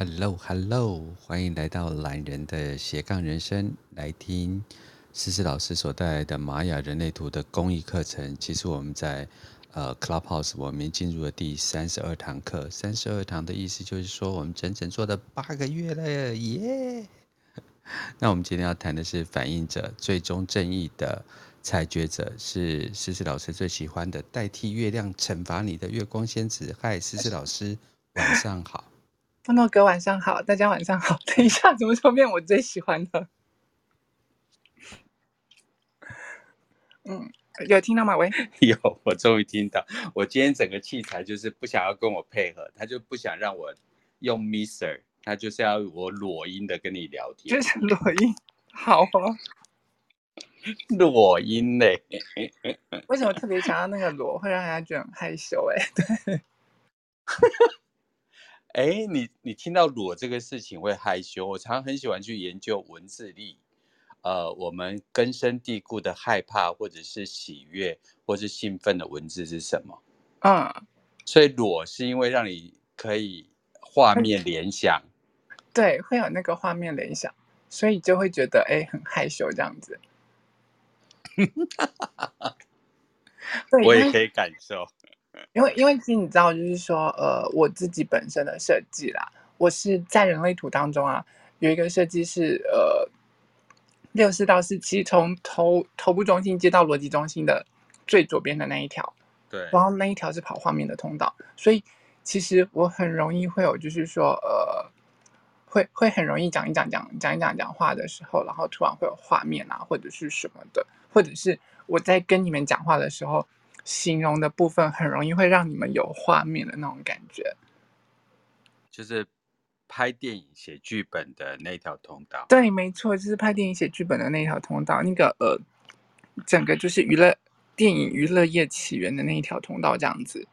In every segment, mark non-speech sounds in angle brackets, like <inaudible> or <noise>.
Hello，Hello，欢迎来到懒人的斜杠人生，来听思思老师所带来的玛雅人类图的公益课程。其实我们在呃 Clubhouse，我们进入了第三十二堂课。三十二堂的意思就是说，我们整整做了八个月了耶。<laughs> 那我们今天要谈的是反映者最终正义的裁决者，是思思老师最喜欢的代替月亮惩罚你的月光仙子。嗨，思思老师，晚上好。诺诺哥，晚上好，大家晚上好。等一下，怎么说变我最喜欢的？嗯，有听到吗？喂，<laughs> 有，我终于听到。我今天整个器材就是不想要跟我配合，他就不想让我用 Mister，他就是要我裸音的跟你聊天，就是裸音。<laughs> 好哦，裸音嘞。<laughs> 为什么特别想要那个裸，会让人家觉得很害羞？哎，对。哎，你你听到裸这个事情会害羞？我常常很喜欢去研究文字力，呃，我们根深蒂固的害怕，或者是喜悦，或是兴奋的文字是什么？嗯，所以裸是因为让你可以画面联想，对，会有那个画面联想，所以就会觉得哎很害羞这样子。<laughs> 我也可以感受。因为，因为其实你知道，就是说，呃，我自己本身的设计啦，我是在人类图当中啊，有一个设计是，呃，六四到四七，从头头部中心接到逻辑中心的最左边的那一条，对，然后那一条是跑画面的通道，所以其实我很容易会有，就是说，呃，会会很容易讲一讲讲讲一讲讲话的时候，然后突然会有画面啊，或者是什么的，或者是我在跟你们讲话的时候。形容的部分很容易会让你们有画面的那种感觉，就是拍电影写剧本的那条通道。对，没错，就是拍电影写剧本的那条通道。那个呃，整个就是娱乐电影娱乐业起源的那一条通道这样子。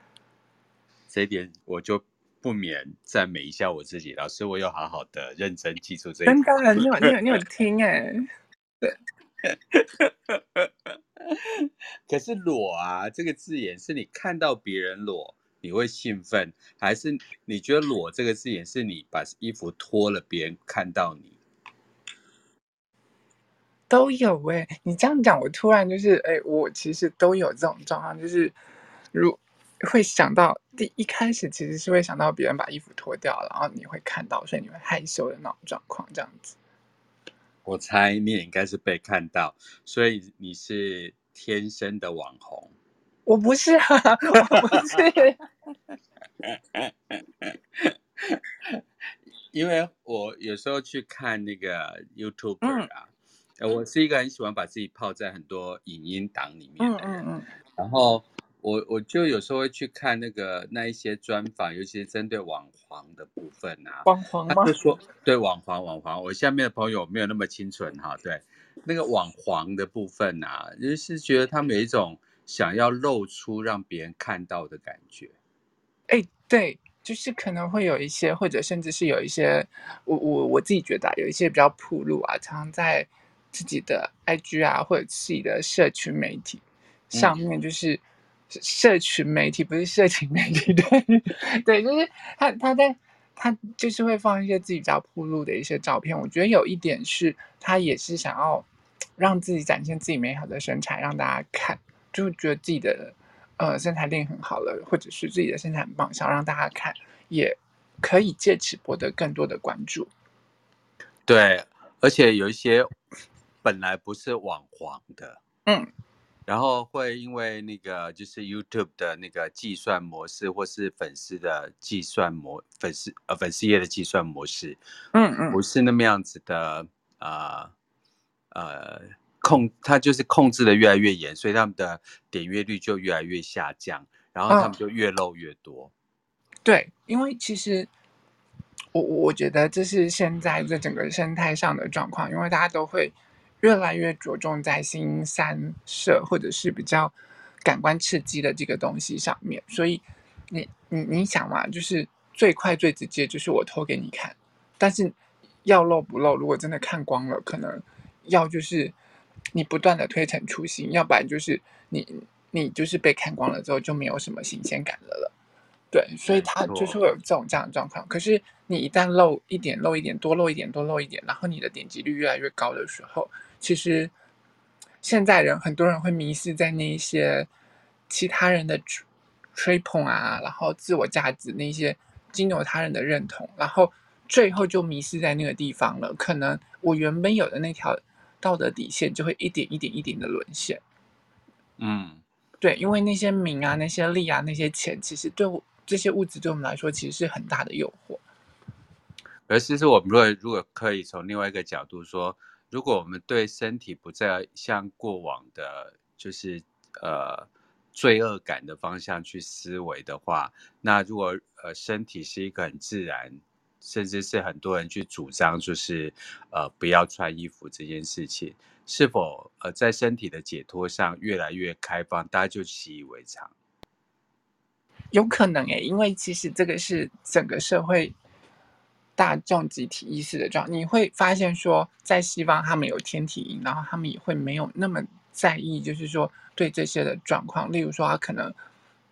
这一点我就不免赞美一下我自己，老师，我有好好的认真记住这一点。真的，你有你有你有听哎、欸？<laughs> 对。<laughs> 可是裸啊，这个字眼是你看到别人裸你会兴奋，还是你觉得裸这个字眼是你把衣服脱了别人看到你？都有哎、你这样讲，我突然就是哎、我其实都有这种状况，就是如会想到第一开始其实是会想到别人把衣服脱掉，然后你会看到，所以你会害羞的那种状况，这样子。我猜你也应该是被看到，所以你是天生的网红。我不是啊，我不是。<laughs> 因为我有时候去看那个 YouTuber 啊，嗯，我是一个很喜欢把自己泡在很多影音档里面的人，嗯嗯嗯，然后。我我就有时候会去看那个那一些专访，尤其是针对网黄的部分啊。网黄吗？他就说对网黄网黄，我下面的朋友没有那么清纯哈。对，那个网黄的部分啊，就是觉得他们有一种想要露出让别人看到的感觉。哎，对，就是可能会有一些，或者甚至是有一些，我我我自己觉得有一些比较铺露啊，常常在自己的 IG 啊，或者自己的社群媒体上面，就是。嗯社群媒体不是社群媒体，<laughs> 对对，就是他他在他就是会放一些自己比较暴露的一些照片。我觉得有一点是，他也是想要让自己展现自己美好的身材，让大家看，就觉得自己的呃身材练很好了，或者是自己的身材很棒，想让大家看，也可以借此博得更多的关注。对，而且有一些本来不是网黄的，嗯。然后会因为那个就是 YouTube 的那个计算模式，或是粉丝的计算模粉丝呃粉丝页的计算模式，嗯嗯，不是那么样子的呃呃控，它就是控制的越来越严，所以他们的点阅率就越来越下降，然后他们就越漏越多。嗯、对，因为其实我我觉得这是现在这整个生态上的状况，因为大家都会。越来越着重在新三色或者是比较感官刺激的这个东西上面，所以你你你想嘛，就是最快最直接就是我偷给你看，但是要露不露，如果真的看光了，可能要就是你不断的推陈出新，要不然就是你你就是被看光了之后就没有什么新鲜感了了。对，所以他就是会有这种这样的状况。可是你一旦漏一点、漏一点、多漏一点、多漏一点，然后你的点击率越来越高的时候，其实现在人很多人会迷失在那一些其他人的吹捧啊，然后自我价值那些经由他人的认同，然后最后就迷失在那个地方了。可能我原本有的那条道德底线就会一点一点一点的沦陷。嗯，对，因为那些名啊、那些利啊、那些钱，其实对我这些物质对我们来说，其实是很大的诱惑。而其实我们如果如果可以从另外一个角度说，如果我们对身体不再像过往的，就是呃罪恶感的方向去思维的话，那如果呃身体是一个很自然，甚至是很多人去主张，就是呃不要穿衣服这件事情。是否呃，在身体的解脱上越来越开放，大家就习以为常？有可能诶，因为其实这个是整个社会大众集体意识的状。你会发现说，在西方他们有天体营，然后他们也会没有那么在意，就是说对这些的状况。例如说，他可能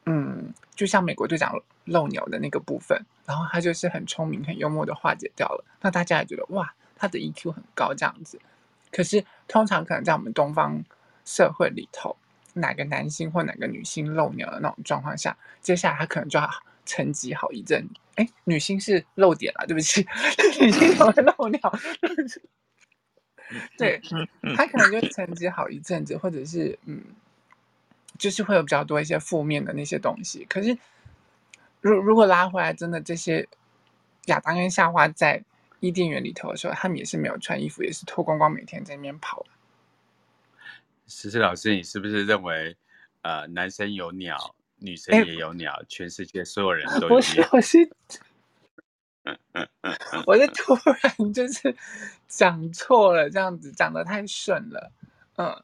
嗯，就像美国队长漏鸟的那个部分，然后他就是很聪明、很幽默的化解掉了。那大家也觉得哇，他的 EQ 很高，这样子。可是，通常可能在我们东方社会里头，哪个男性或哪个女性漏鸟的那种状况下，接下来他可能就要沉寂好一阵。哎，女星是漏点了，对不起，<laughs> 女星怎么会漏尿？对，他可能就沉寂好一阵子，或者是嗯，就是会有比较多一些负面的那些东西。可是，如如果拉回来，真的这些亚当跟夏娃在。伊甸园里头的时候，他们也是没有穿衣服，也是脱光光，每天在那边跑。诗诗老师，你是不是认为，呃，男生有鸟，女生也有鸟，欸、全世界所有人都有鸟？不是，我是，<laughs> 我是突然就是讲错了，这样子讲的太顺了。嗯，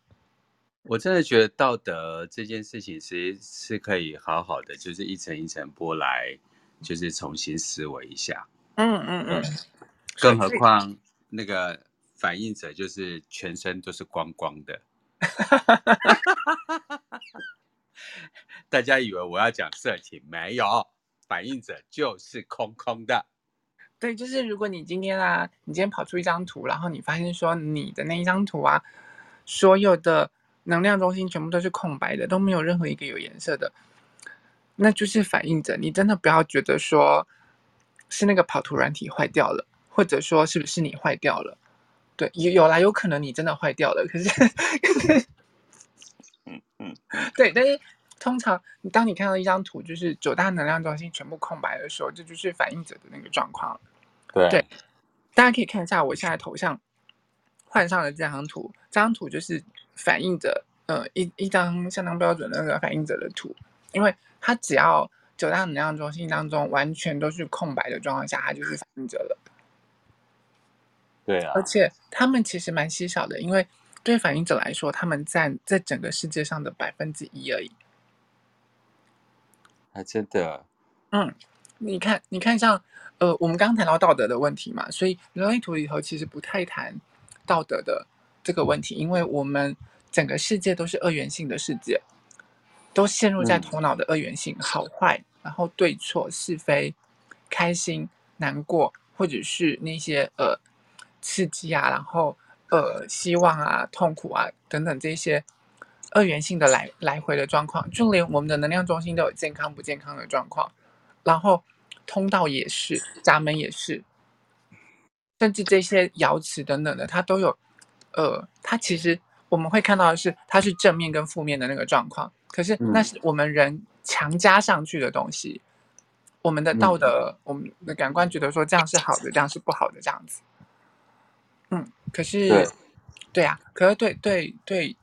我真的觉得道德这件事情，其实是可以好好的，就是一层一层剥来，就是重新思维一下。嗯嗯嗯。嗯更何况，那个反应者就是全身都是光光的，<laughs> <laughs> 大家以为我要讲色情，没有，反应者就是空空的。对，就是如果你今天啊，你今天跑出一张图，然后你发现说你的那一张图啊，所有的能量中心全部都是空白的，都没有任何一个有颜色的，那就是反应者。你真的不要觉得说是那个跑图软体坏掉了。或者说是不是你坏掉了？对，有有啦，有可能你真的坏掉了。可是，可是，嗯嗯，<laughs> 对，但是通常你当你看到一张图，就是九大能量中心全部空白的时候，这就是反应者的那个状况。对，对，大家可以看一下我现在头像换上的这张图，这张图就是反应者，呃，一一张相当标准的那个反应者的图，因为它只要九大能量中心当中完全都是空白的状况下，它就是反应者了。对啊，而且他们其实蛮稀少的，因为对反应者来说，他们占在整个世界上的百分之一而已。还真的，嗯，你看，你看像，像呃，我们刚刚谈到道德的问题嘛，所以人类图里头其实不太谈道德的这个问题，因为我们整个世界都是二元性的世界，都陷入在头脑的二元性，嗯、好坏，然后对错是非，开心难过，或者是那些呃。刺激啊，然后呃，希望啊，痛苦啊，等等这些二元性的来来回的状况，就连我们的能量中心都有健康不健康的状况，然后通道也是，闸门也是，甚至这些瑶池等等的，它都有，呃，它其实我们会看到的是，它是正面跟负面的那个状况，可是那是我们人强加上去的东西，我们的道德，我们的感官觉得说这样是好的，这样是不好的，这样子。嗯，可是，对，呀啊，可是对对对，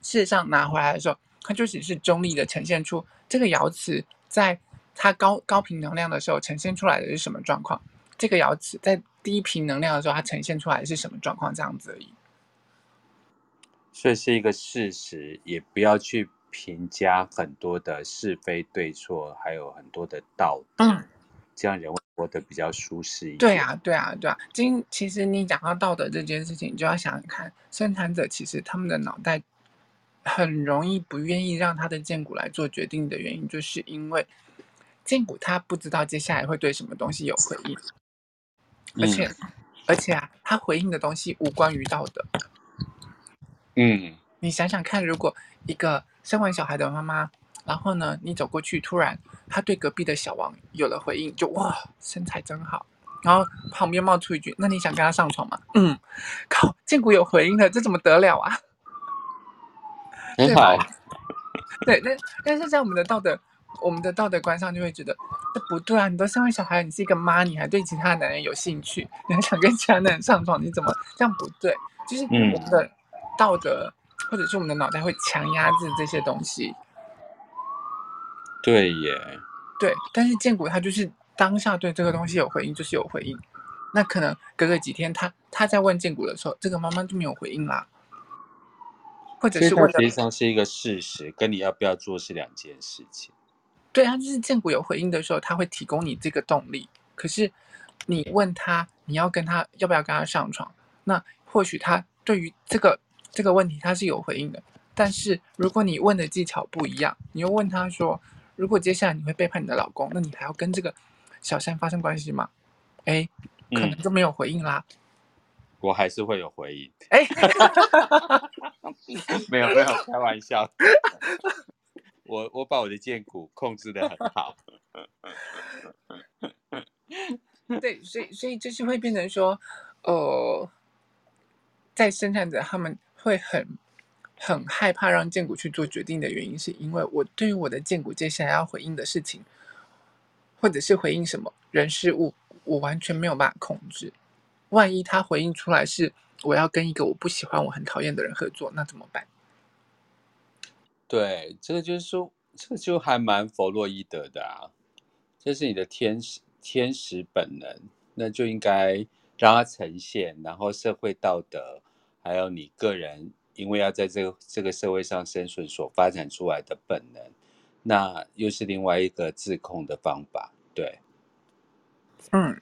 事实上拿回来的时候，它就只是中立的呈现出这个爻辞在它高高频能量的时候呈现出来的是什么状况，这个爻辞在低频能量的时候它呈现出来的是什么状况，这样子而已。所以是一个事实，也不要去评价很多的是非对错，还有很多的道德。嗯。这样人会活得比较舒适一点。对啊，对啊，对啊。今其实你讲到道德这件事情，你就要想想看，生产者其实他们的脑袋很容易不愿意让他的荐骨来做决定的原因，就是因为荐骨他不知道接下来会对什么东西有回应，而且、嗯、而且啊，他回应的东西无关于道德。嗯，你想想看，如果一个生完小孩的妈妈，然后呢，你走过去，突然他对隔壁的小王有了回应，就哇，身材真好。然后旁边冒出一句：“那你想跟他上床吗？”嗯，<laughs> 靠，荐骨有回应了，这怎么得了啊？很好。<laughs> 对，但但是在我们的道德，我们的道德观上就会觉得这不对啊！你都生完小孩，你是一个妈，你还对其他男人有兴趣，你还想跟其他男人上床，你怎么这样不对？就是我们的道德，嗯、或者是我们的脑袋会强压制这些东西。对耶。对，但是荐骨他就是。当下对这个东西有回应，就是有回应。那可能隔个几天他，他他在问荐骨的时候，这个妈妈就没有回应啦。或者是我，实际上是一个事实，跟你要不要做是两件事情。对啊，就是建国有回应的时候，他会提供你这个动力。可是你问他，你要跟他要不要跟他上床，那或许他对于这个这个问题他是有回应的。但是如果你问的技巧不一样，你又问他说，如果接下来你会背叛你的老公，那你还要跟这个。小三发生关系吗？哎，可能就没有回应啦。嗯、我还是会有回应。哎，<laughs> <laughs> 没有没有，开玩笑。我我把我的剑骨控制的很好。<laughs> 对，所以所以就是会变成说，呃，在生产者他们会很很害怕让剑骨去做决定的原因，是因为我对于我的剑骨接下来要回应的事情。或者是回应什么人事物，我完全没有办法控制。万一他回应出来是我要跟一个我不喜欢、我很讨厌的人合作，那怎么办？对，这个就是说，这个就还蛮弗洛伊德的啊。这是你的天使天使本能，那就应该让它呈现，然后社会道德，还有你个人，因为要在这个这个社会上生存所发展出来的本能。那又是另外一个自控的方法，对，嗯，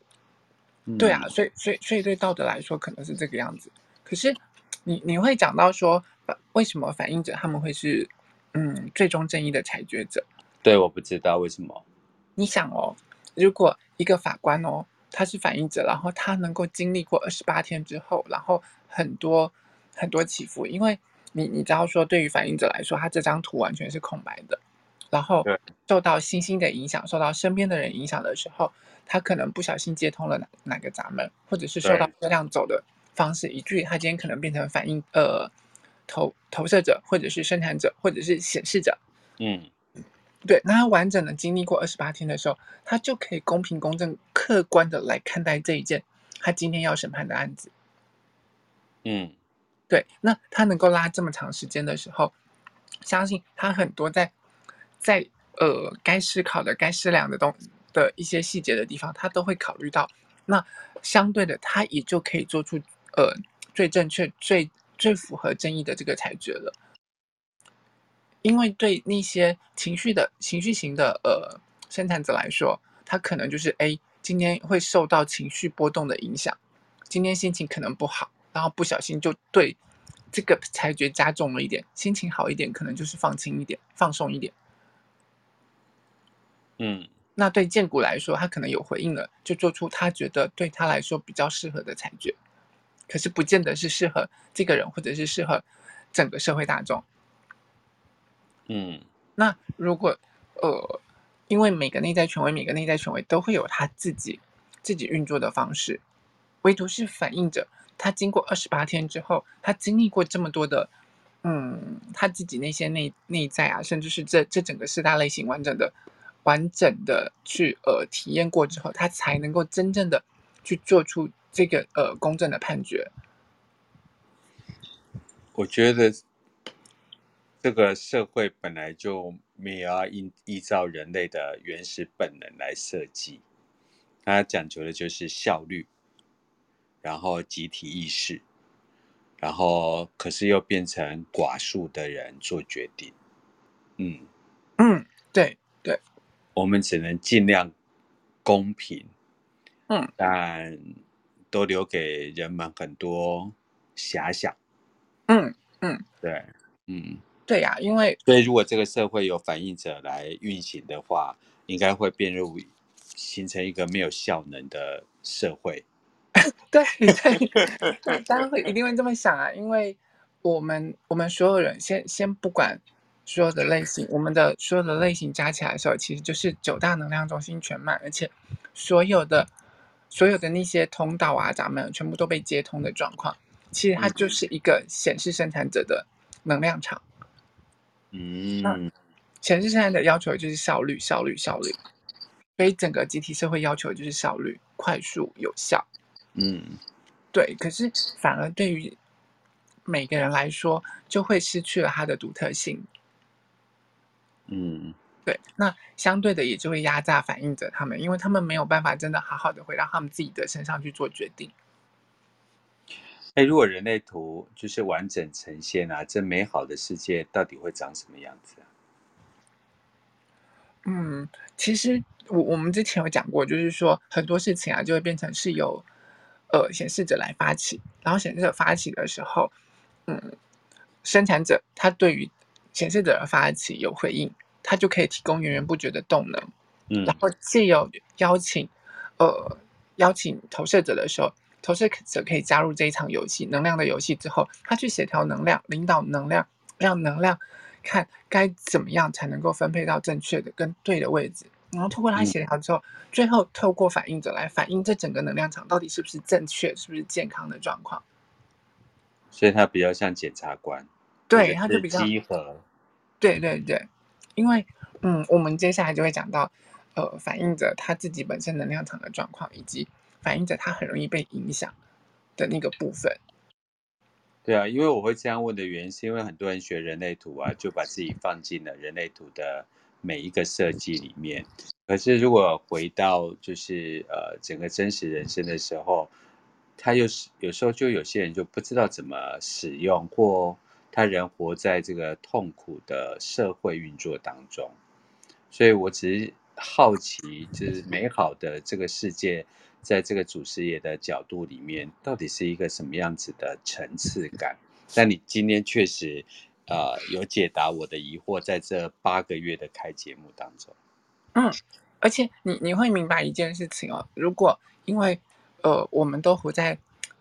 对啊，所以所以所以对道德来说可能是这个样子。可是你你会讲到说，为什么反映者他们会是嗯最终正义的裁决者？对，我不知道为什么。你想哦，如果一个法官哦，他是反映者，然后他能够经历过二十八天之后，然后很多很多起伏，因为你你知道说，对于反映者来说，他这张图完全是空白的。然后受到星星的影响，受到身边的人影响的时候，他可能不小心接通了哪哪个闸门，或者是受到车辆走的方式，以至于他今天可能变成反应呃投投射者，或者是生产者，或者是显示者。嗯，对。那他完整的经历过二十八天的时候，他就可以公平、公正、客观的来看待这一件他今天要审判的案子。嗯，对。那他能够拉这么长时间的时候，相信他很多在。在呃，该思考的、该思量的东的一些细节的地方，他都会考虑到。那相对的，他也就可以做出呃最正确、最最符合正义的这个裁决了。因为对那些情绪的情绪型的呃生产者来说，他可能就是哎，今天会受到情绪波动的影响，今天心情可能不好，然后不小心就对这个裁决加重了一点。心情好一点，可能就是放轻一点、放松一点。嗯，那对荐骨来说，他可能有回应了，就做出他觉得对他来说比较适合的裁决，可是不见得是适合这个人，或者是适合整个社会大众。嗯，那如果呃，因为每个内在权威，每个内在权威都会有他自己自己运作的方式，唯独是反映着，他经过二十八天之后，他经历过这么多的，嗯，他自己那些内内在啊，甚至是这这整个四大类型完整的。完整的去呃体验过之后，他才能够真正的去做出这个呃公正的判决。我觉得这个社会本来就没有要依依照人类的原始本能来设计，它讲究的就是效率，然后集体意识，然后可是又变成寡数的人做决定。嗯嗯，对对。我们只能尽量公平，嗯，但都留给人们很多遐想，嗯嗯，对，嗯，对呀，因为所以如果这个社会有反映者来运行的话，应该会变入形成一个没有效能的社会。<laughs> 对对，当然会一定会这么想啊，因为我们我们所有人先先不管所有的类型，我们的所有的类型加起来的时候，其实就是九大能量中心全满，而且所有的所有的那些通道啊闸门全部都被接通的状况，其实它就是一个显示生产者的能量场。嗯，显示生产者要求就是效率，效率，效率，所以整个集体社会要求就是效率，快速有效。嗯，对，可是反而对于每个人来说，就会失去了它的独特性。嗯，对，那相对的也就会压榨反映者他们，因为他们没有办法真的好好的回到他们自己的身上去做决定。哎，如果人类图就是完整呈现啊，这美好的世界到底会长什么样子啊？嗯，其实我我们之前有讲过，就是说很多事情啊，就会变成是由。呃，显示者来发起，然后显示者发起的时候，嗯，生产者他对于显示者的发起有回应，他就可以提供源源不绝的动能，嗯，然后借由邀请，呃，邀请投射者的时候，投射者可以加入这一场游戏，能量的游戏之后，他去协调能量，领导能量，让能量看该怎么样才能够分配到正确的跟对的位置。然后通过他协调之后，嗯、最后透过反应者来反映这整个能量场到底是不是正确，是不是健康的状况。所以他比较像检察官，对，他就比较。对对对，因为嗯，我们接下来就会讲到，呃，反映着他自己本身能量场的状况，以及反映着他很容易被影响的那个部分。对啊，因为我会这样问的原因，是因为很多人学人类图啊，就把自己放进了人类图的。每一个设计里面，可是如果回到就是呃整个真实人生的时候，他又是有时候就有些人就不知道怎么使用，或他人活在这个痛苦的社会运作当中，所以我只是好奇，就是美好的这个世界，在这个主事业的角度里面，到底是一个什么样子的层次感？但你今天确实。呃，有解答我的疑惑，在这八个月的开节目当中，嗯，而且你你会明白一件事情哦，如果因为呃，我们都活在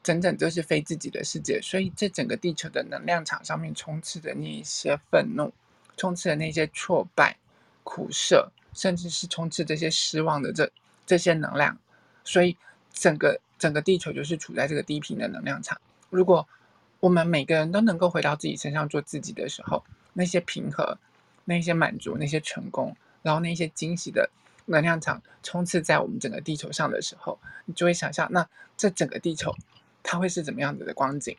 整整就是非自己的世界，所以这整个地球的能量场上面充斥着那一些愤怒，充斥着那些挫败、苦涩，甚至是充斥这些失望的这这些能量，所以整个整个地球就是处在这个低频的能量场，如果。我们每个人都能够回到自己身上做自己的时候，那些平和、那些满足、那些成功，然后那些惊喜的能量场充斥在我们整个地球上的时候，你就会想象，那这整个地球它会是怎么样子的光景？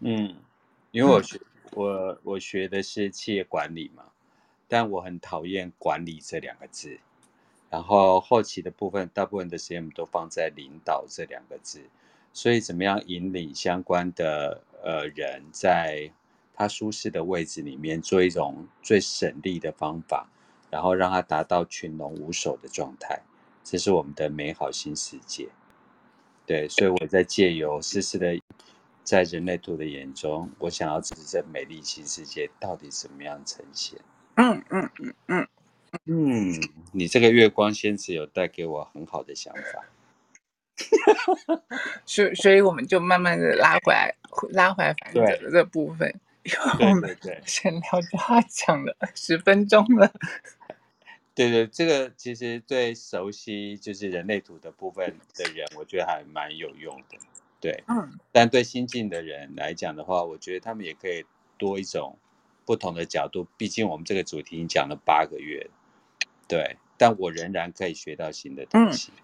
嗯，因为我学我我学的是企业管理嘛，但我很讨厌“管理”这两个字，然后后期的部分，大部分的时间都放在“领导”这两个字。所以，怎么样引领相关的呃人，在他舒适的位置里面做一种最省力的方法，然后让他达到群龙无首的状态，这是我们的美好新世界。对，所以我在借由丝丝的在人类图的眼中，我想要知道这美丽新世界到底怎么样呈现。嗯嗯嗯嗯嗯，你这个月光仙子有带给我很好的想法。<laughs> 所以，所以我们就慢慢的拉回来，拉回来反映者的这部分，因为我们闲聊就要讲了十分钟了。对对，这个其实对熟悉就是人类图的部分的人，我觉得还蛮有用的。对，嗯，但对新进的人来讲的话，我觉得他们也可以多一种不同的角度。毕竟我们这个主题已经讲了八个月，对，但我仍然可以学到新的东西。嗯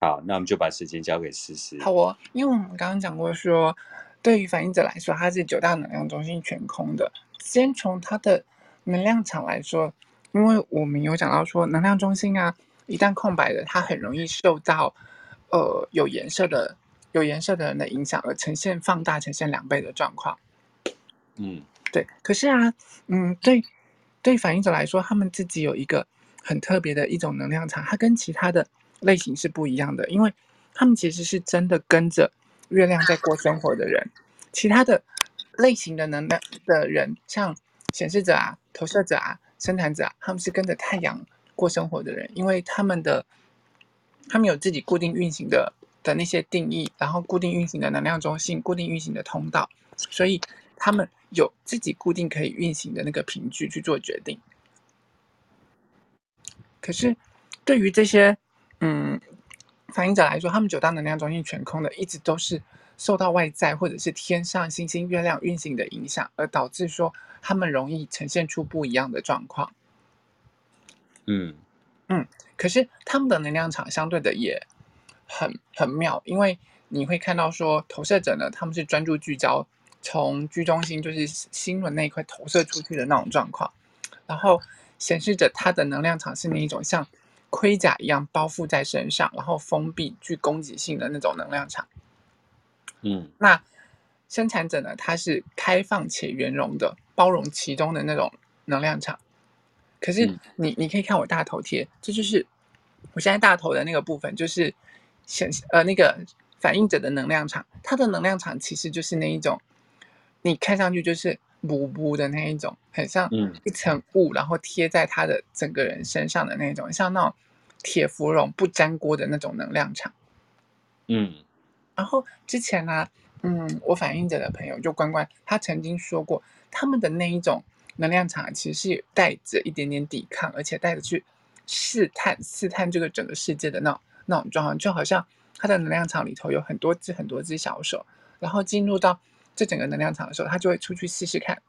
好，那我们就把时间交给思思。好哦，因为我们刚刚讲过说，对于反映者来说，它是九大能量中心全空的。先从它的能量场来说，因为我们有讲到说，能量中心啊，一旦空白的，它很容易受到呃有颜色的有颜色的人的影响，而呈现放大、呈现两倍的状况。嗯，对。可是啊，嗯，对，对反应者来说，他们自己有一个很特别的一种能量场，它跟其他的。类型是不一样的，因为他们其实是真的跟着月亮在过生活的人。其他的类型的能量的人，像显示者啊、投射者啊，生产者，他们是跟着太阳过生活的人，因为他们的他们有自己固定运行的的那些定义，然后固定运行的能量中心，固定运行的通道，所以他们有自己固定可以运行的那个凭据去做决定。可是对于这些嗯反映者来说，他们九大能量中心全空的，一直都是受到外在或者是天上星星、月亮运行的影响，而导致说他们容易呈现出不一样的状况。嗯嗯，可是他们的能量场相对的也很很妙，因为你会看到说投射者呢，他们是专注聚焦，从居中心就是心轮那一块投射出去的那种状况，然后显示着他的能量场是那一种像盔甲一样包覆在身上，然后封闭具攻击性的那种能量场。嗯，那生产者呢，他是开放且圆融的，包容其中的那种能量场。可是你、嗯、你可以看我大头贴，这就是我现在大头的那个部分，就是显呃那个反应者的能量场，它的能量场其实就是那一种，你看上去就是雾雾的那一种，很像一层雾，然后贴在他的整个人身上的那种，像那种铁芙蓉不粘锅的那种能量场。嗯，然后之前呢、啊，嗯，我反应者的朋友就关关，他曾经说过他们的那一种。能量场其实是带着一点点抵抗，而且带着去试探、试探这个整个世界的那种那种状况，就好像他的能量场里头有很多只、很多只小手，然后进入到这整个能量场的时候，他就会出去试试看，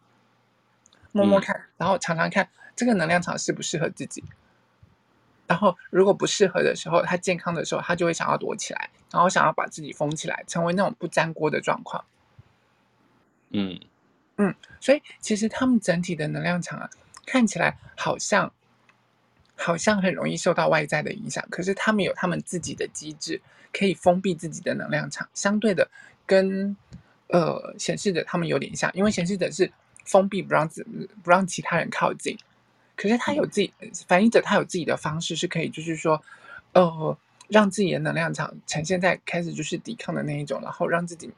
摸摸看，然后尝尝看这个能量场适不适合自己。然后如果不适合的时候，他健康的时候，他就会想要躲起来，然后想要把自己封起来，成为那种不粘锅的状况。嗯。嗯，所以其实他们整体的能量场啊，看起来好像好像很容易受到外在的影响，可是他们有他们自己的机制，可以封闭自己的能量场。相对的，跟呃显示者他们有点像，因为显示者是封闭不让自不让其他人靠近，可是他有自己反映者，他有自己的方式是可以，就是说呃让自己的能量场呈现在开始就是抵抗的那一种，然后让自己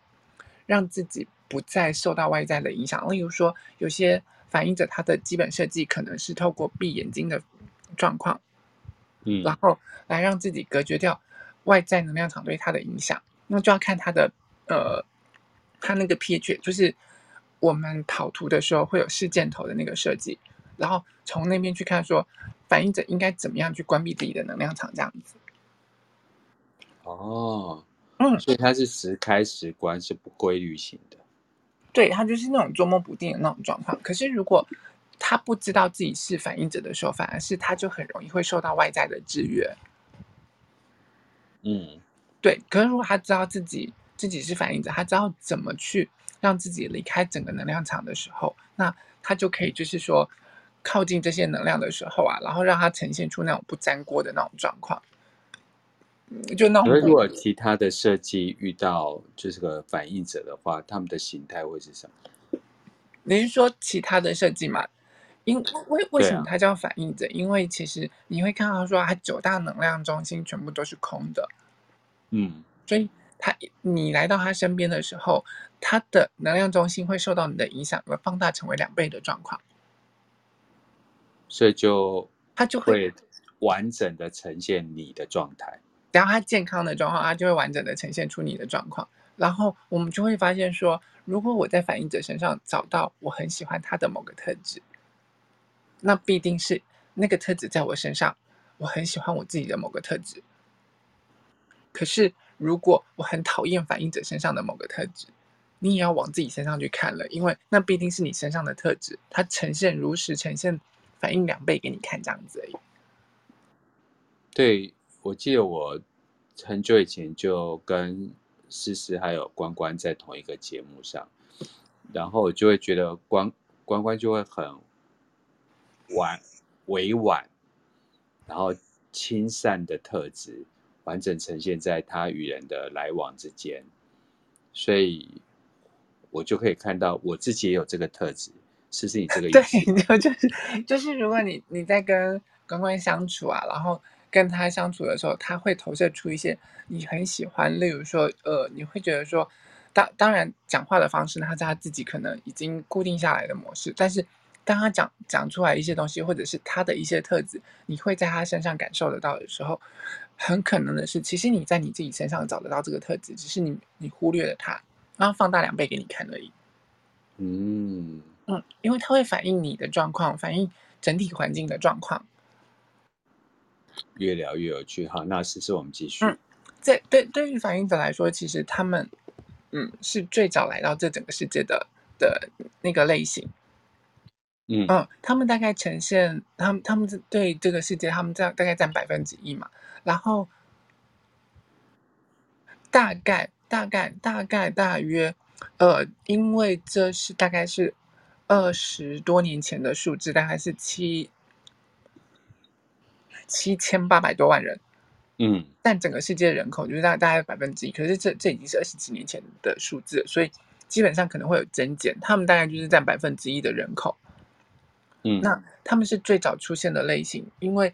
让自己。不再受到外在的影响，例如说，有些反映者他的基本设计可能是透过闭眼睛的状况，嗯，然后来让自己隔绝掉外在能量场对他的影响。那就要看他的呃，他那个 pH，就是我们跑图的时候会有四箭头的那个设计，然后从那边去看说，反映者应该怎么样去关闭自己的能量场，这样子。哦，嗯，所以它是时开时关，是不规律性的。对，他就是那种捉摸不定的那种状况。可是如果他不知道自己是反映者的时候，反而是他就很容易会受到外在的制约。嗯，对。可是如果他知道自己自己是反映者，他知道怎么去让自己离开整个能量场的时候，那他就可以就是说靠近这些能量的时候啊，然后让它呈现出那种不粘锅的那种状况。就那如果其他的设计遇到就是个反应者的话，他们的形态会是什么？你是说其他的设计吗？因为为什么它叫反应者？啊、因为其实你会看到说，它九大能量中心全部都是空的。嗯，所以他你来到他身边的时候，他的能量中心会受到你的影响而放大成为两倍的状况。所以就它就会完整的呈现你的状态。只要他健康的状况，他就会完整的呈现出你的状况。然后我们就会发现说，如果我在反应者身上找到我很喜欢他的某个特质，那必定是那个特质在我身上，我很喜欢我自己的某个特质。可是如果我很讨厌反应者身上的某个特质，你也要往自己身上去看了，因为那必定是你身上的特质，它呈现如实呈现反应两倍给你看这样子而已。对。我记得我很久以前就跟思思还有关关在同一个节目上，然后我就会觉得关关关就会很婉委婉，然后亲善的特质完整呈现在他与人的来往之间，所以我就可以看到我自己也有这个特质，思思你这个意思？对，就是就是如果你你在跟关关相处啊，然后。跟他相处的时候，他会投射出一些你很喜欢，例如说，呃，你会觉得说，当当然讲话的方式呢，他在他自己可能已经固定下来的模式，但是当他讲讲出来一些东西，或者是他的一些特质，你会在他身上感受得到的时候，很可能的是，其实你在你自己身上找得到这个特质，只是你你忽略了它，然后放大两倍给你看而已。嗯嗯，因为它会反映你的状况，反映整体环境的状况。越聊越有趣哈，那是不是我们继续？嗯，这对对于反应者来说，其实他们嗯是最早来到这整个世界的的那个类型。嗯嗯，他们大概呈现，他们他们对这个世界，他们这样大概占百分之一嘛，然后大概大概大概大约，呃，因为这是大概是二十多年前的数字，大概是七七千八百多万人，嗯，但整个世界人口就是大概大概百分之一，可是这这已经是二十几年前的数字，所以基本上可能会有增减，他们大概就是占百分之一的人口。嗯，那他们是最早出现的类型，因为，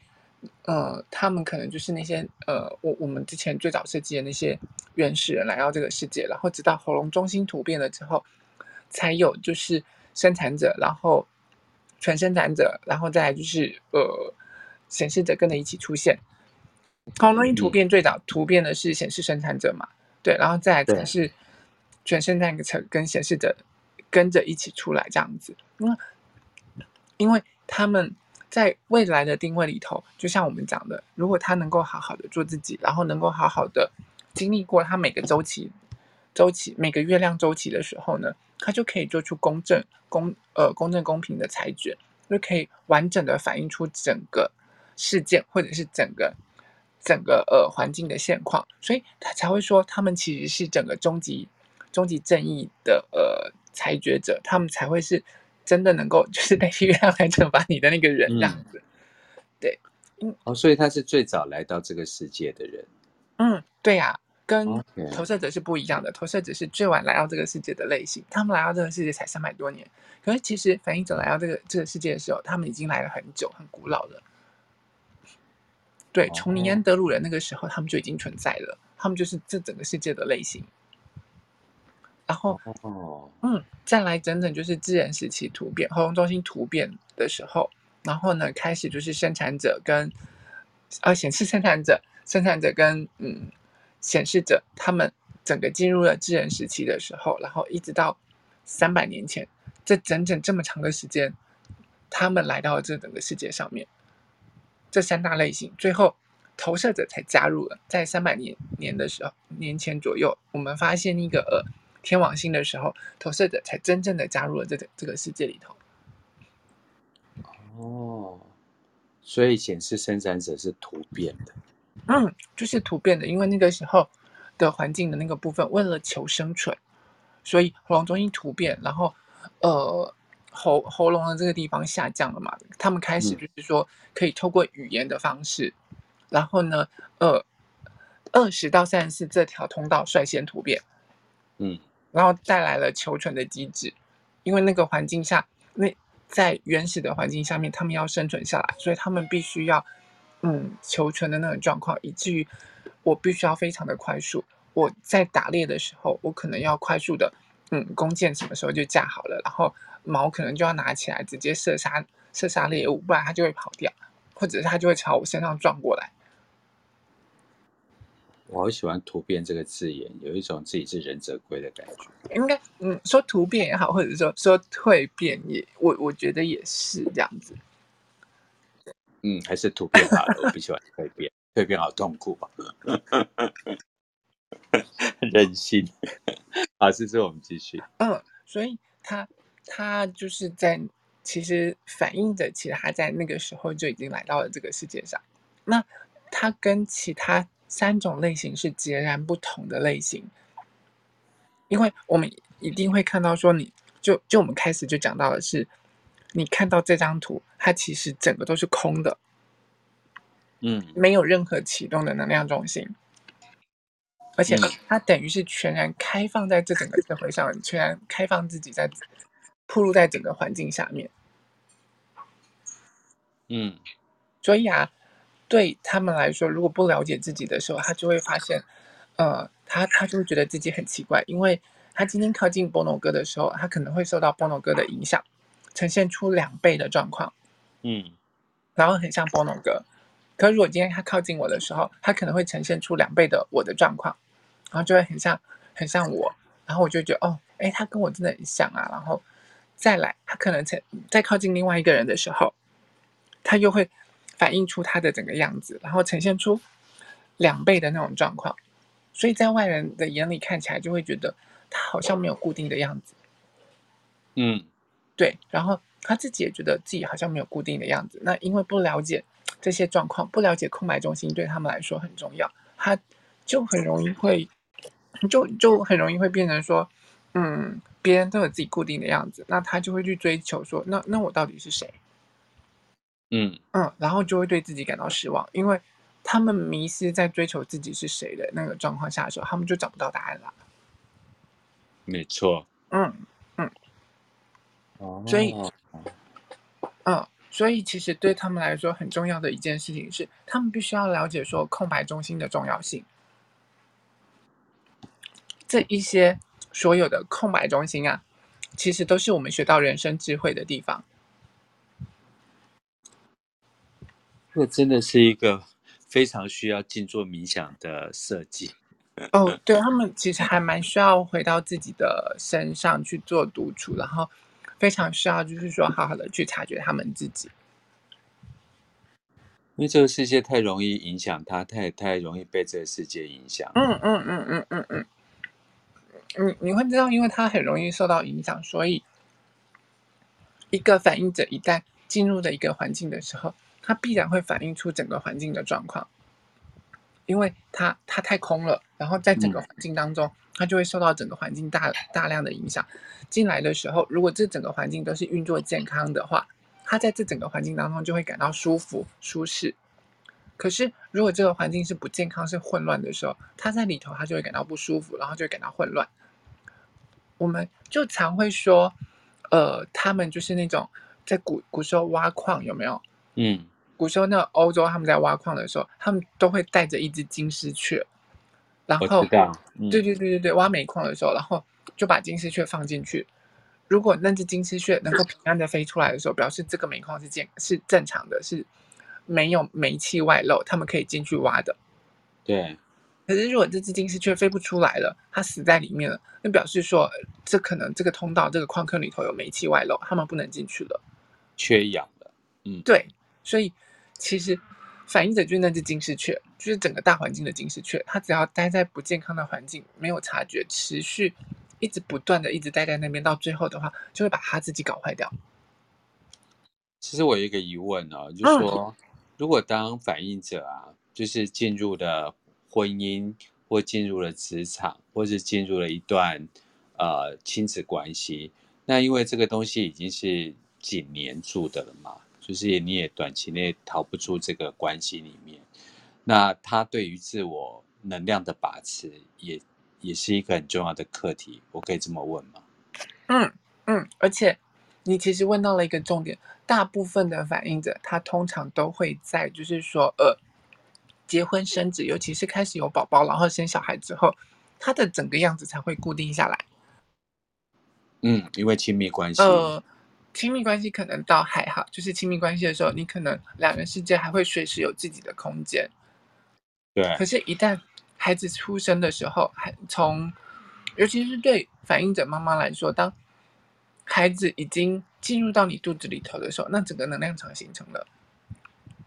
呃，他们可能就是那些呃，我我们之前最早设计的那些原始人来到这个世界，然后直到喉咙中心突变了之后，才有就是生产者，然后全生产者，然后再来就是呃显示者跟着一起出现。喉咙中心突变最早突变的是显示生产者嘛，对，然后再来才是全生产者跟显示者跟着一起出来这样子，因为。因为他们在未来的定位里头，就像我们讲的，如果他能够好好的做自己，然后能够好好的经历过他每个周期、周期每个月亮周期的时候呢，他就可以做出公正、公呃公正公平的裁决，就可以完整的反映出整个事件或者是整个整个呃环境的现况，所以他才会说他们其实是整个终极终极正义的呃裁决者，他们才会是。真的能够就是代替月亮来惩罚你的那个人这样子，嗯、对，嗯，哦，所以他是最早来到这个世界的人，嗯，对呀、啊，跟投射者是不一样的，投射者是最晚来到这个世界的类型，他们来到这个世界才三百多年，可是其实反应者来到这个这个世界的时候，他们已经来了很久，很古老了，对，从尼安德鲁人那个时候，他们就已经存在了，他们就是这整个世界的类型。然后，嗯，再来整整就是自然时期突变，喉咙中心突变的时候，然后呢，开始就是生产者跟呃显示生产者、生产者跟嗯显示着，他们整个进入了自然时期的时候，然后一直到三百年前，这整整这么长的时间，他们来到了这整个世界上面，这三大类型，最后投射者才加入了，在三百年年的时候，年前左右，我们发现一个呃。天王星的时候，投射者才真正的加入了这个这个世界里头。哦，所以显示生产者是突变的。嗯，就是突变的，因为那个时候的环境的那个部分，为了求生存，所以喉咙中心突变，然后呃喉喉咙的这个地方下降了嘛，他们开始就是说可以透过语言的方式，嗯、然后呢，呃，二十到三十四这条通道率先突变。嗯。然后带来了求存的机制，因为那个环境下，那在原始的环境下面，他们要生存下来，所以他们必须要，嗯，求存的那种状况，以至于我必须要非常的快速。我在打猎的时候，我可能要快速的，嗯，弓箭什么时候就架好了，然后矛可能就要拿起来直接射杀射杀猎物，不然它就会跑掉，或者是它就会朝我身上撞过来。我好喜欢“突变”这个字眼，有一种自己是忍者龟的感觉。应该，嗯，说突变也好，或者说说蜕变也，我我觉得也是这样子。嗯，还是突变好了，我不喜欢蜕变，蜕变好痛苦啊。<laughs> 任性。<laughs> 好，这次我们继续。嗯，所以他他就是在其实反映着，其实他在那个时候就已经来到了这个世界上。那他跟其他。三种类型是截然不同的类型，因为我们一定会看到说，你就就我们开始就讲到的是，你看到这张图，它其实整个都是空的，嗯，没有任何启动的能量中心，而且它等于是全然开放在这整个社会上，全然开放自己在铺露在整个环境下面，嗯，所以啊。对他们来说，如果不了解自己的时候，他就会发现，呃，他他就会觉得自己很奇怪，因为他今天靠近波诺哥的时候，他可能会受到波诺哥的影响，呈现出两倍的状况，嗯，然后很像波农哥。可如果今天他靠近我的时候，他可能会呈现出两倍的我的状况，然后就会很像很像我，然后我就觉得哦，哎，他跟我真的很像啊。然后再来，他可能在再靠近另外一个人的时候，他又会反映出他的整个样子，然后呈现出两倍的那种状况。所以在外人的眼里看起来，就会觉得他好像没有固定的样子。嗯，对。然后他自己也觉得自己好像没有固定的样子。那因为不了解。这些状况不了解空白中心对他们来说很重要，他就很容易会，就就很容易会变成说，嗯，别人都有自己固定的样子，那他就会去追求说，那那我到底是谁？嗯嗯，然后就会对自己感到失望，因为他们迷失在追求自己是谁的那个状况下的时候，他们就找不到答案了。没错。嗯。所以，嗯。所以，其实对他们来说很重要的一件事情是，他们必须要了解说空白中心的重要性。这一些所有的空白中心啊，其实都是我们学到人生智慧的地方。这真的是一个非常需要静坐冥想的设计。哦，<laughs> 对，他们其实还蛮需要回到自己的身上去做独处，然后。非常需要，就是说，好好的去察觉他们自己，因为这个世界太容易影响他，太太容易被这个世界影响。嗯嗯嗯嗯嗯嗯，你你会知道，因为他很容易受到影响，所以一个反应者一旦进入的一个环境的时候，他必然会反映出整个环境的状况，因为它它太空了，然后在整个环境当中。嗯他就会受到整个环境大大量的影响。进来的时候，如果这整个环境都是运作健康的话，它在这整个环境当中就会感到舒服舒适。可是，如果这个环境是不健康、是混乱的时候，它在里头它就会感到不舒服，然后就会感到混乱。我们就常会说，呃，他们就是那种在古古时候挖矿有没有？嗯，古时候那欧洲他们在挖矿的时候，他们都会带着一只金丝雀。然后，嗯、对对对对对，挖煤矿的时候，然后就把金丝雀放进去。如果那只金丝雀能够平安的飞出来的时候，表示这个煤矿是健是正常的，是没有煤气外漏，他们可以进去挖的。对。可是如果这只金丝雀飞不出来了，它死在里面了，那表示说这可能这个通道这个矿坑里头有煤气外漏，他们不能进去了，缺氧了。嗯，对，所以其实。反映者就是那只金丝雀，就是整个大环境的金丝雀。它只要待在不健康的环境，没有察觉，持续一直不断的一直待在那边，到最后的话，就会把它自己搞坏掉。其实我有一个疑问啊，就是说，如果当反应者啊，就是进入了婚姻，或进入了职场，或是进入了一段呃亲子关系，那因为这个东西已经是紧黏住的了嘛。就是你也短期内逃不出这个关系里面，那他对于自我能量的把持也也是一个很重要的课题，我可以这么问吗？嗯嗯，而且你其实问到了一个重点，大部分的反应者他通常都会在就是说呃结婚生子，尤其是开始有宝宝，然后生小孩之后，他的整个样子才会固定下来。嗯，因为亲密关系。呃亲密关系可能倒还好，就是亲密关系的时候，你可能两人世界还会随时有自己的空间。对。可是，一旦孩子出生的时候，还从，尤其是对反应者妈妈来说，当孩子已经进入到你肚子里头的时候，那整个能量场形成了，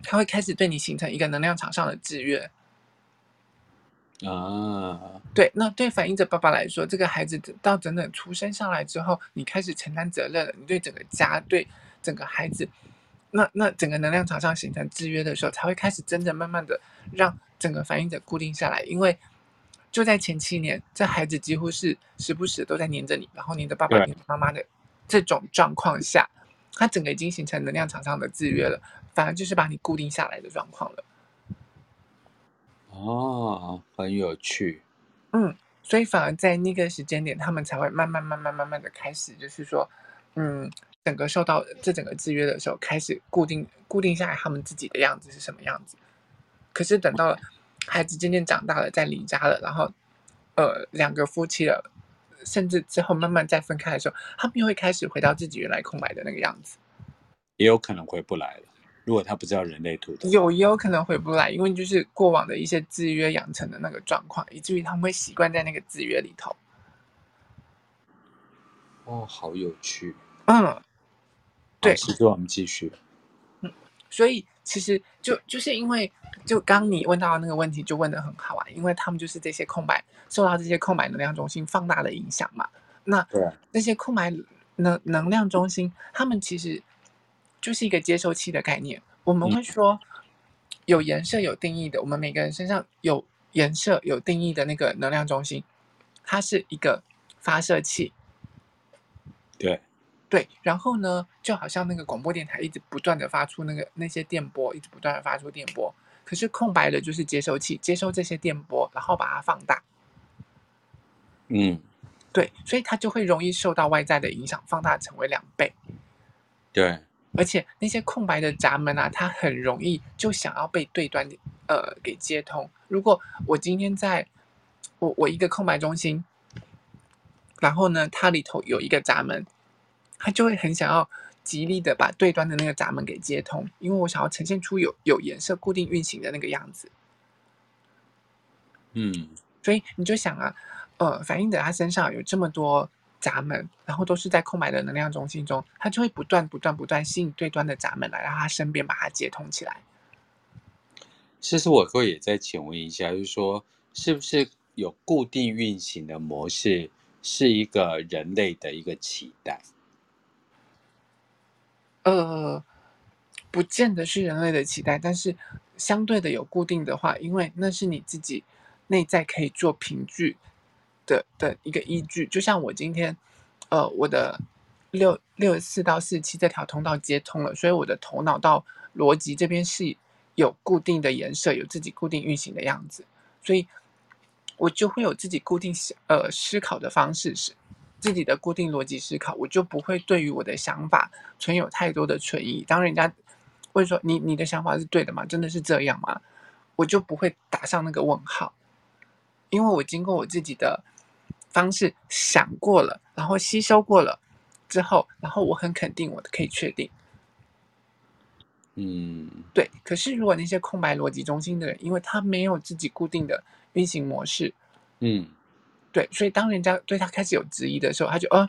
他会开始对你形成一个能量场上的制约。啊，对，那对反映者爸爸来说，这个孩子到整整出生上来之后，你开始承担责任了，你对整个家，对整个孩子，那那整个能量场上形成制约的时候，才会开始真正慢慢的让整个反应者固定下来。因为就在前七年，这孩子几乎是时不时都在黏着你，然后黏着爸爸、黏着妈妈的这种状况下，他整个已经形成能量场上的制约了，反而就是把你固定下来的状况了。哦，很有趣。嗯，所以反而在那个时间点，他们才会慢慢、慢慢、慢慢的开始，就是说，嗯，整个受到这整个制约的时候，开始固定、固定下来他们自己的样子是什么样子。可是等到了孩子渐渐长大了，再离家了，然后，呃，两个夫妻了，甚至之后慢慢再分开的时候，他们又会开始回到自己原来空白的那个样子。也有可能回不来了。如果他不知道人类图的，有也有可能回不来，因为就是过往的一些制约养成的那个状况，以至于他们会习惯在那个制约里头。哦，好有趣。嗯，对。其实我们继续。嗯，所以其实就就是因为，就刚你问到的那个问题，就问的很好啊，因为他们就是这些空白受到这些空白能量中心放大的影响嘛。那对那些空白能能量中心，他们其实就是一个接收器的概念。我们会说，有颜色有定义的，我们每个人身上有颜色有定义的那个能量中心，它是一个发射器。对，对，然后呢，就好像那个广播电台一直不断的发出那个那些电波，一直不断的发出电波。可是空白的就是接收器，接收这些电波，然后把它放大。嗯，对，所以它就会容易受到外在的影响，放大成为两倍。对，而且那些空白的闸门啊，它很容易就想要被对端呃给接通。如果我今天在我我一个空白中心。然后呢，它里头有一个闸门，它就会很想要极力的把对端的那个闸门给接通，因为我想要呈现出有有颜色、固定运行的那个样子。嗯，所以你就想啊，呃，反映者他身上有这么多闸门，然后都是在空白的能量中心中，他就会不断、不断、不断吸引对端的闸门来到他身边，把它接通起来。其实我会也在请问一下，就是说，是不是有固定运行的模式？是一个人类的一个期待，呃，不见得是人类的期待，但是相对的有固定的话，因为那是你自己内在可以做凭据的的一个依据。就像我今天，呃，我的六六四到四七这条通道接通了，所以我的头脑到逻辑这边是有固定的颜色，有自己固定运行的样子，所以。我就会有自己固定思呃思考的方式，是自己的固定逻辑思考，我就不会对于我的想法存有太多的存疑。当人家会说你你的想法是对的吗？真的是这样吗？我就不会打上那个问号，因为我经过我自己的方式想过了，然后吸收过了之后，然后我很肯定我可以确定。嗯，对。可是如果那些空白逻辑中心的人，因为他没有自己固定的。运行模式，嗯，对，所以当人家对他开始有质疑的时候，他就，呃，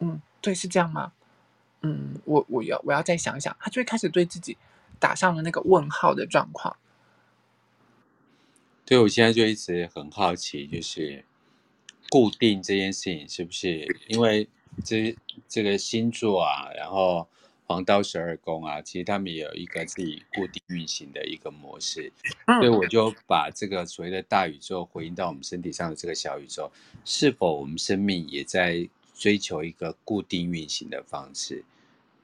嗯，对，是这样吗？嗯，我我要我要再想想，他就会开始对自己打上了那个问号的状况。对，我现在就一直很好奇，就是固定这件事情是不是因为这这个星座啊，然后。黄道十二宫啊，其实他们也有一个自己固定运行的一个模式，所以我就把这个所谓的大宇宙回应到我们身体上的这个小宇宙，是否我们生命也在追求一个固定运行的方式？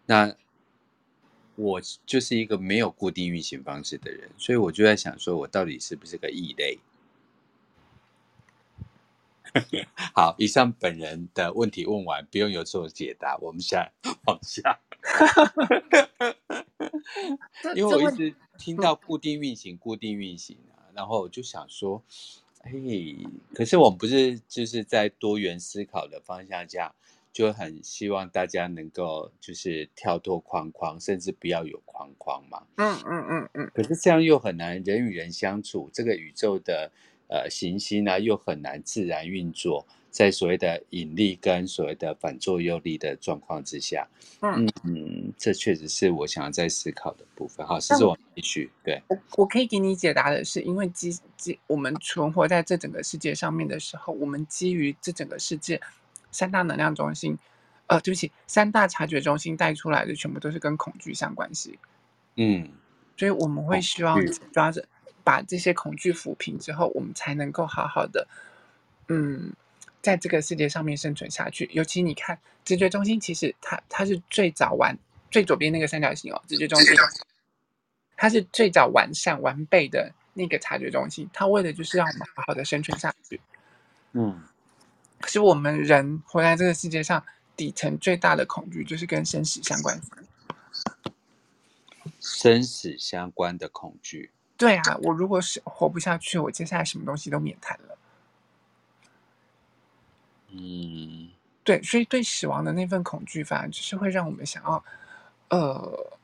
那我就是一个没有固定运行方式的人，所以我就在想，说我到底是不是个异类？<laughs> 好，以上本人的问题问完，不用有做解答，我们下往下。因为我一直听到固定运行、固定运行啊，然后我就想说，哎，可是我们不是就是在多元思考的方向下，就很希望大家能够就是跳脱框框，甚至不要有框框嘛。嗯嗯嗯嗯。可是这样又很难，人与人相处，这个宇宙的呃行星啊，又很难自然运作。在所谓的引力跟所谓的反作用力的状况之下，嗯嗯，这确实是我想要再思考的部分。好，这是我继续对。我我可以给你解答的是，因为基基我们存活在这整个世界上面的时候，我们基于这整个世界三大能量中心，呃，对不起，三大察觉中心带出来的全部都是跟恐惧相关系。嗯，所以我们会希望抓着把这些恐惧抚平之后，我们才能够好好的，嗯。在这个世界上面生存下去，尤其你看直觉中心，其实它它是最早完最左边那个三角形哦，直觉中心，它是最早完善完备的那个察觉中心，它为的就是让我们好好的生存下去。嗯，可是我们人活在这个世界上，底层最大的恐惧就是跟生死相关。生死相关的恐惧。对啊，我如果是活不下去，我接下来什么东西都免谈了。嗯，对，所以对死亡的那份恐惧，反而就是会让我们想要，呃，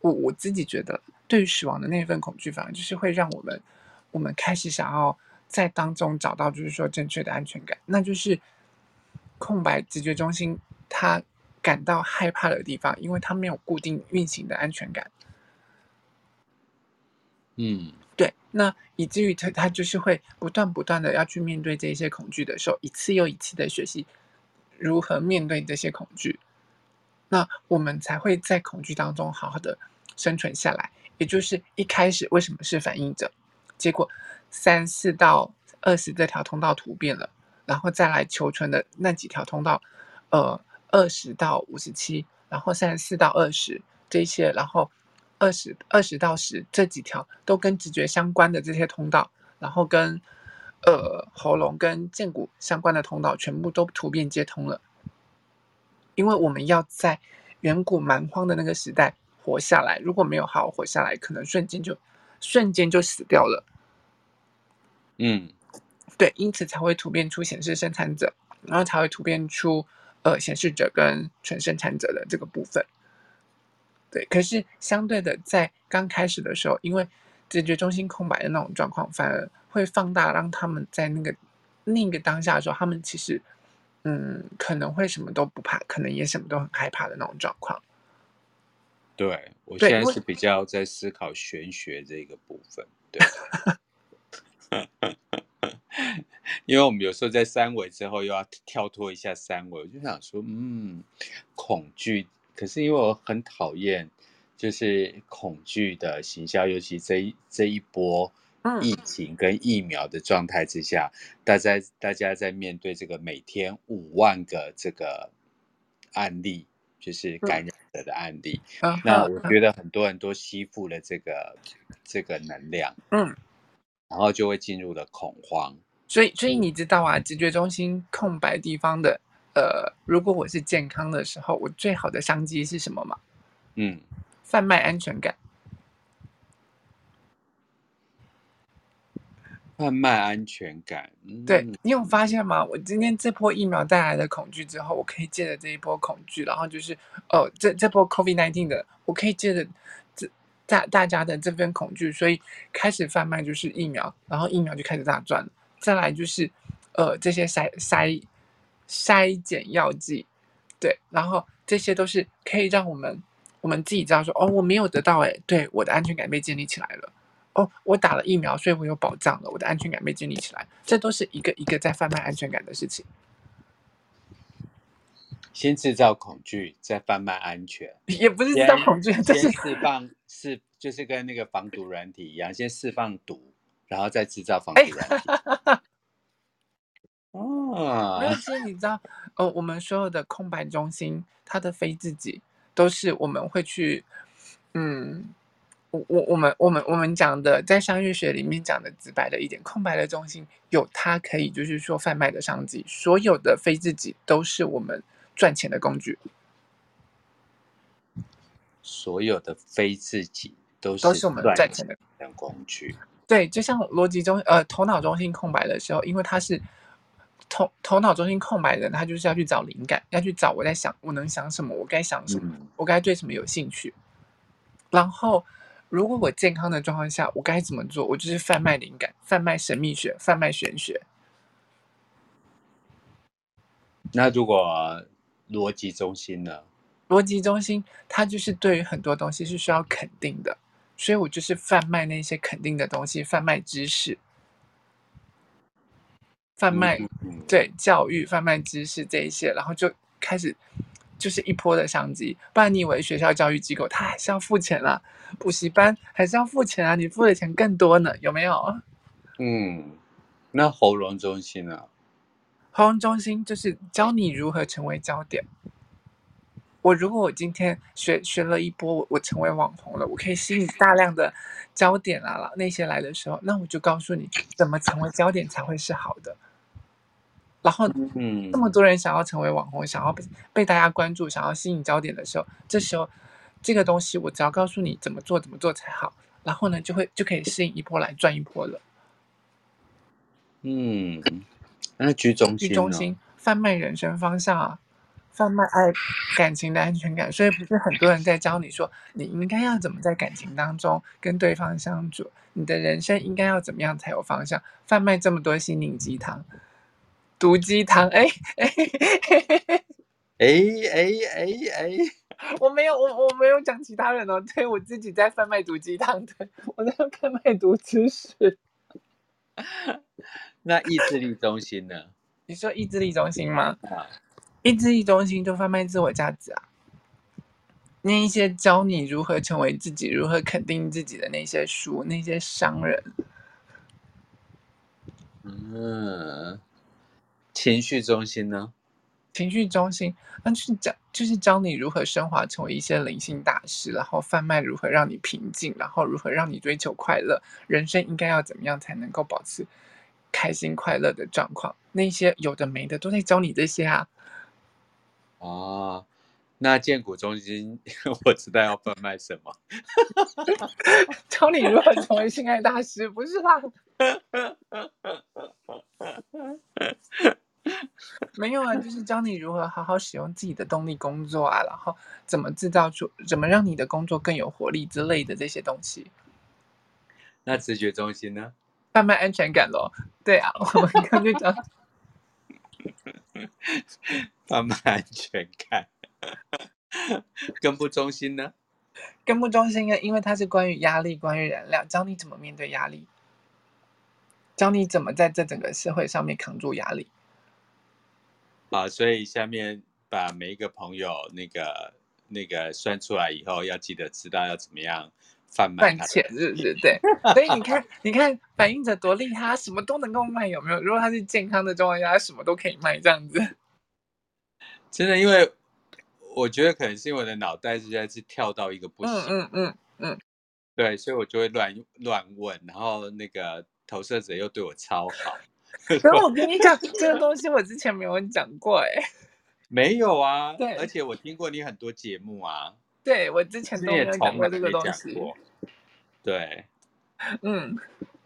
我我自己觉得，对于死亡的那份恐惧，反而就是会让我们，我们开始想要在当中找到，就是说正确的安全感，那就是空白直觉中心它感到害怕的地方，因为它没有固定运行的安全感。嗯，对，那以至于他他就是会不断不断的要去面对这些恐惧的时候，一次又一次的学习如何面对这些恐惧，那我们才会在恐惧当中好好的生存下来。也就是一开始为什么是反应者，结果三四到二十这条通道突变了，然后再来求存的那几条通道，呃，二十到五十七，然后三十四到二十这些，然后。二十二十到十这几条都跟直觉相关的这些通道，然后跟呃喉咙跟剑骨相关的通道全部都突变接通了，因为我们要在远古蛮荒的那个时代活下来，如果没有好好活下来，可能瞬间就瞬间就死掉了。嗯，对，因此才会突变出显示生产者，然后才会突变出呃显示者跟纯生产者的这个部分。对，可是相对的，在刚开始的时候，因为直觉中心空白的那种状况，反而会放大，让他们在那个那个当下的时候，他们其实，嗯，可能会什么都不怕，可能也什么都很害怕的那种状况。对，我现在是比较在思考玄学这个部分，对，<laughs> 因为我们有时候在三维之后又要跳脱一下三维，我就想说，嗯，恐惧。可是因为我很讨厌，就是恐惧的行销，尤其这一这一波疫情跟疫苗的状态之下，嗯、大家大家在面对这个每天五万个这个案例，就是感染者的案例，嗯、那我觉得很多人都吸附了这个、嗯、这个能量，嗯，然后就会进入了恐慌。所以，所以你知道啊，直觉中心空白地方的。呃，如果我是健康的时候，我最好的商机是什么吗？嗯，贩卖安全感。贩卖安全感。嗯、对，你有发现吗？我今天这波疫苗带来的恐惧之后，我可以借着这一波恐惧，然后就是哦，这这波 COVID nineteen 的，我可以借着这大大家的这份恐惧，所以开始贩卖就是疫苗，然后疫苗就开始大赚了。再来就是呃，这些筛筛。筛检药剂，对，然后这些都是可以让我们我们自己知道说，哦，我没有得到，哎，对，我的安全感被建立起来了。哦，我打了疫苗，所以我有保障了，我的安全感被建立起来。这都是一个一个在贩卖安全感的事情。先制造恐惧，再贩卖安全，也不是制造恐惧，就是释放，释就是跟那个防毒软体一样，先释放毒，然后再制造防毒软体。<laughs> 哎哦，没有，其实你知道，呃，我们所有的空白中心，它的非自己，都是我们会去，嗯，我我我们我们我们讲的，在商业学里面讲的直白的一点，空白的中心有它可以就是说贩卖的商机，所有的非自己都是我们赚钱的工具，所有的非自己都是都是我们赚钱的工具，对，就像逻辑中呃头脑中心空白的时候，因为它是。头头脑中心空白的人，他就是要去找灵感，要去找我在想，我能想什么，我该想什么，嗯、我该对什么有兴趣。然后，如果我健康的状况下，我该怎么做？我就是贩卖灵感，贩卖神秘学，贩卖玄学。那如果逻辑中心呢？逻辑中心，它就是对于很多东西是需要肯定的，所以我就是贩卖那些肯定的东西，贩卖知识。贩卖对教育、贩卖知识这一些，然后就开始就是一波的商机。不然你以为学校教育机构他还是要付钱啊？补习班还是要付钱啊？你付的钱更多呢，有没有？嗯，那喉咙中心呢？喉咙中心就是教你如何成为焦点。我如果我今天学学了一波，我成为网红了，我可以吸引大量的焦点啊，那些来的时候，那我就告诉你怎么成为焦点才会是好的。然后，嗯，这么多人想要成为网红，想要被被大家关注，想要吸引焦点的时候，这时候这个东西我只要告诉你怎么做，怎么做才好，然后呢，就会就可以适应一波来赚一波了。嗯，那居中心，居中心贩卖人生方向啊，贩卖爱感情的安全感。所以不是很多人在教你说，你应该要怎么在感情当中跟对方相处，你的人生应该要怎么样才有方向？贩卖这么多心灵鸡汤、毒鸡汤，哎哎哎哎哎哎。<laughs> 我没有，我我没有讲其他人哦，对我自己在贩卖毒鸡汤，对 <laughs> 我在贩卖毒知识。<laughs> 那意志力中心呢？你说意志力中心吗？啊，意志力中心就贩卖自我价值啊，那一些教你如何成为自己、如何肯定自己的那些书，那些商人。嗯，情绪中心呢？情绪中心，那就是教，就是教你如何升华成为一些灵性大师，然后贩卖如何让你平静，然后如何让你追求快乐，人生应该要怎么样才能够保持开心快乐的状况？那些有的没的都在教你这些啊。哦，那建股中心 <laughs> 我知道要贩卖什么，<laughs> 教你如何成为性爱大师，不是吧？<laughs> 没有啊，就是教你如何好好使用自己的动力工作啊，然后怎么制造出，怎么让你的工作更有活力之类的这些东西。那直觉中心呢？贩卖安全感咯。对啊，我们刚就讲 <laughs> 贩卖安全感。根部中心呢？根部中心呢？因为它是关于压力，关于燃料，教你怎么面对压力，教你怎么在这整个社会上面扛住压力。好，所以下面把每一个朋友那个那个算出来以后，要记得知道要怎么样贩卖赚钱，是不是？对。<laughs> 所以你看，你看反映者多厉害，他什么都能够卖，有没有？如果他是健康的状况下，他什么都可以卖，这样子。<laughs> 真的，因为我觉得可能是因为我的脑袋实在是跳到一个不行，嗯嗯嗯嗯，对，所以我就会乱乱问，然后那个投射者又对我超好。可是我 <laughs> 跟你讲，这个东西我之前没有讲过哎，<laughs> 没有啊，对，而且我听过你很多节目啊，对我之前都没有讲过这个东西，对，嗯，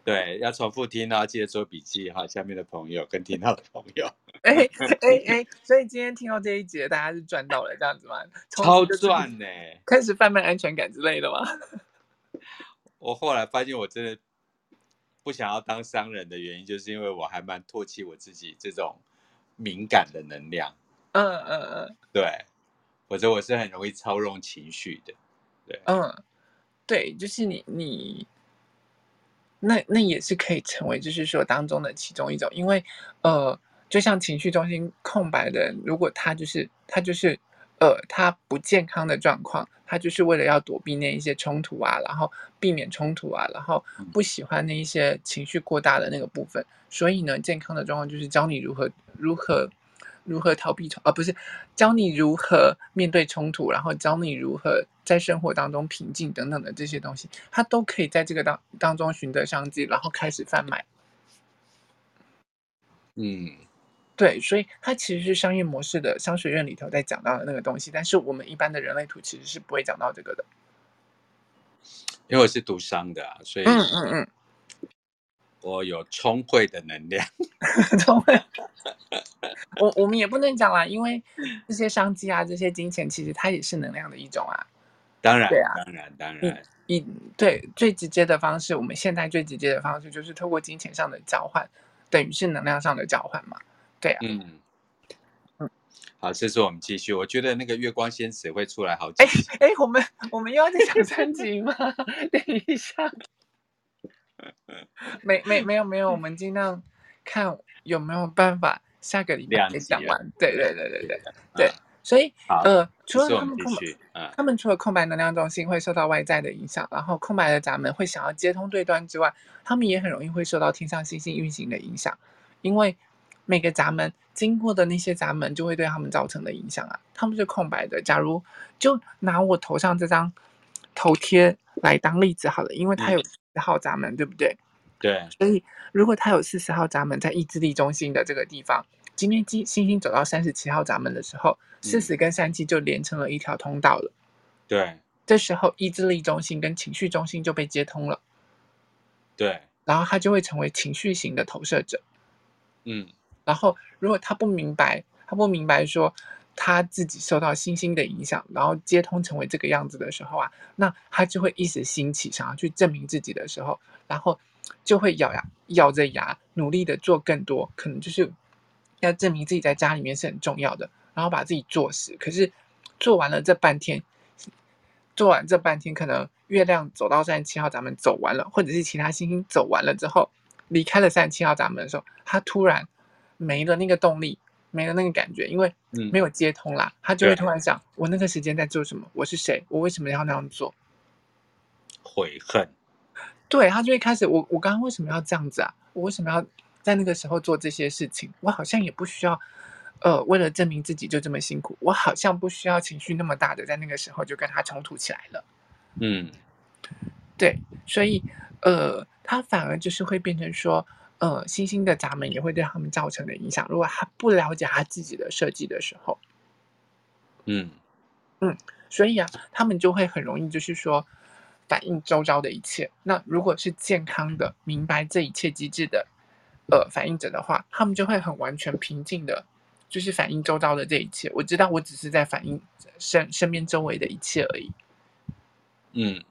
对，要重复听啊，记得做笔记哈，下面的朋友跟听到的朋友，哎哎哎，所以今天听到这一节，大家是赚到了这样子吗？超赚呢，开始贩卖安全感之类的吗？<laughs> 我后来发现我真的。不想要当商人的原因，就是因为我还蛮唾弃我自己这种敏感的能量。嗯嗯嗯，对，否则我是很容易操纵情绪的。对，嗯，对，就是你你，那那也是可以成为就是说当中的其中一种，因为呃，就像情绪中心空白的人，如果他就是他就是。呃，他不健康的状况，他就是为了要躲避那一些冲突啊，然后避免冲突啊，然后不喜欢那一些情绪过大的那个部分。所以呢，健康的状况就是教你如何如何如何逃避冲，啊、不是教你如何面对冲突，然后教你如何在生活当中平静等等的这些东西，他都可以在这个当当中寻得商机，然后开始贩卖。嗯。对，所以它其实是商业模式的商学院里头在讲到的那个东西，但是我们一般的人类图其实是不会讲到这个的。因为我是读商的啊，所以嗯嗯嗯，我有聪慧的能量。<laughs> 聪慧，我我们也不能讲啦，因为这些商机啊，这些金钱，其实它也是能量的一种啊。当然，对啊，当然，当然，以对最直接的方式，我们现在最直接的方式就是透过金钱上的交换，等于是能量上的交换嘛。对啊，嗯嗯，好，这次我们继续。我觉得那个月光仙子会出来好几集。哎哎，我们我们又要再讲三集吗？等一下，没没没有没有，我们尽量看有没有办法下个礼拜讲完。对对对对对对，所以呃，除了他们空白，他们除了空白能量中心会受到外在的影响，然后空白的闸门会想要接通对端之外，他们也很容易会受到天上星星运行的影响，因为。每个闸门经过的那些闸门，就会对他们造成的影响啊。他们是空白的。假如就拿我头上这张头贴来当例子好了，因为它有四十号闸门，嗯、对不对？对。所以如果它有四十号闸门在意志力中心的这个地方，今天星星走到三十七号闸门的时候，四十跟三七就连成了一条通道了。对。这时候意志力中心跟情绪中心就被接通了。对。然后他就会成为情绪型的投射者。嗯。然后如果他不明白，他不明白说他自己受到星星的影响，然后接通成为这个样子的时候啊，那他就会一时兴起，想要去证明自己的时候，然后就会咬牙咬着牙努力的做更多，可能就是要证明自己在家里面是很重要的，然后把自己做死。可是做完了这半天，做完这半天，可能月亮走到三十七号闸门走完了，或者是其他星星走完了之后，离开了三十七号闸门的时候，他突然。没了那个动力，没了那个感觉，因为没有接通啦，嗯、他就会突然想：我那个时间在做什么？我是谁？我为什么要那样做？悔恨。对，他就会开始：我我刚刚为什么要这样子啊？我为什么要在那个时候做这些事情？我好像也不需要，呃，为了证明自己就这么辛苦。我好像不需要情绪那么大的，在那个时候就跟他冲突起来了。嗯，对，所以呃，他反而就是会变成说。呃，星星的闸门也会对他们造成的影响。如果他不了解他自己的设计的时候，嗯嗯，所以啊，他们就会很容易就是说反映周遭的一切。那如果是健康的、明白这一切机制的呃反应者的话，他们就会很完全平静的，就是反映周遭的这一切。我知道我只是在反映身身边周围的一切而已。嗯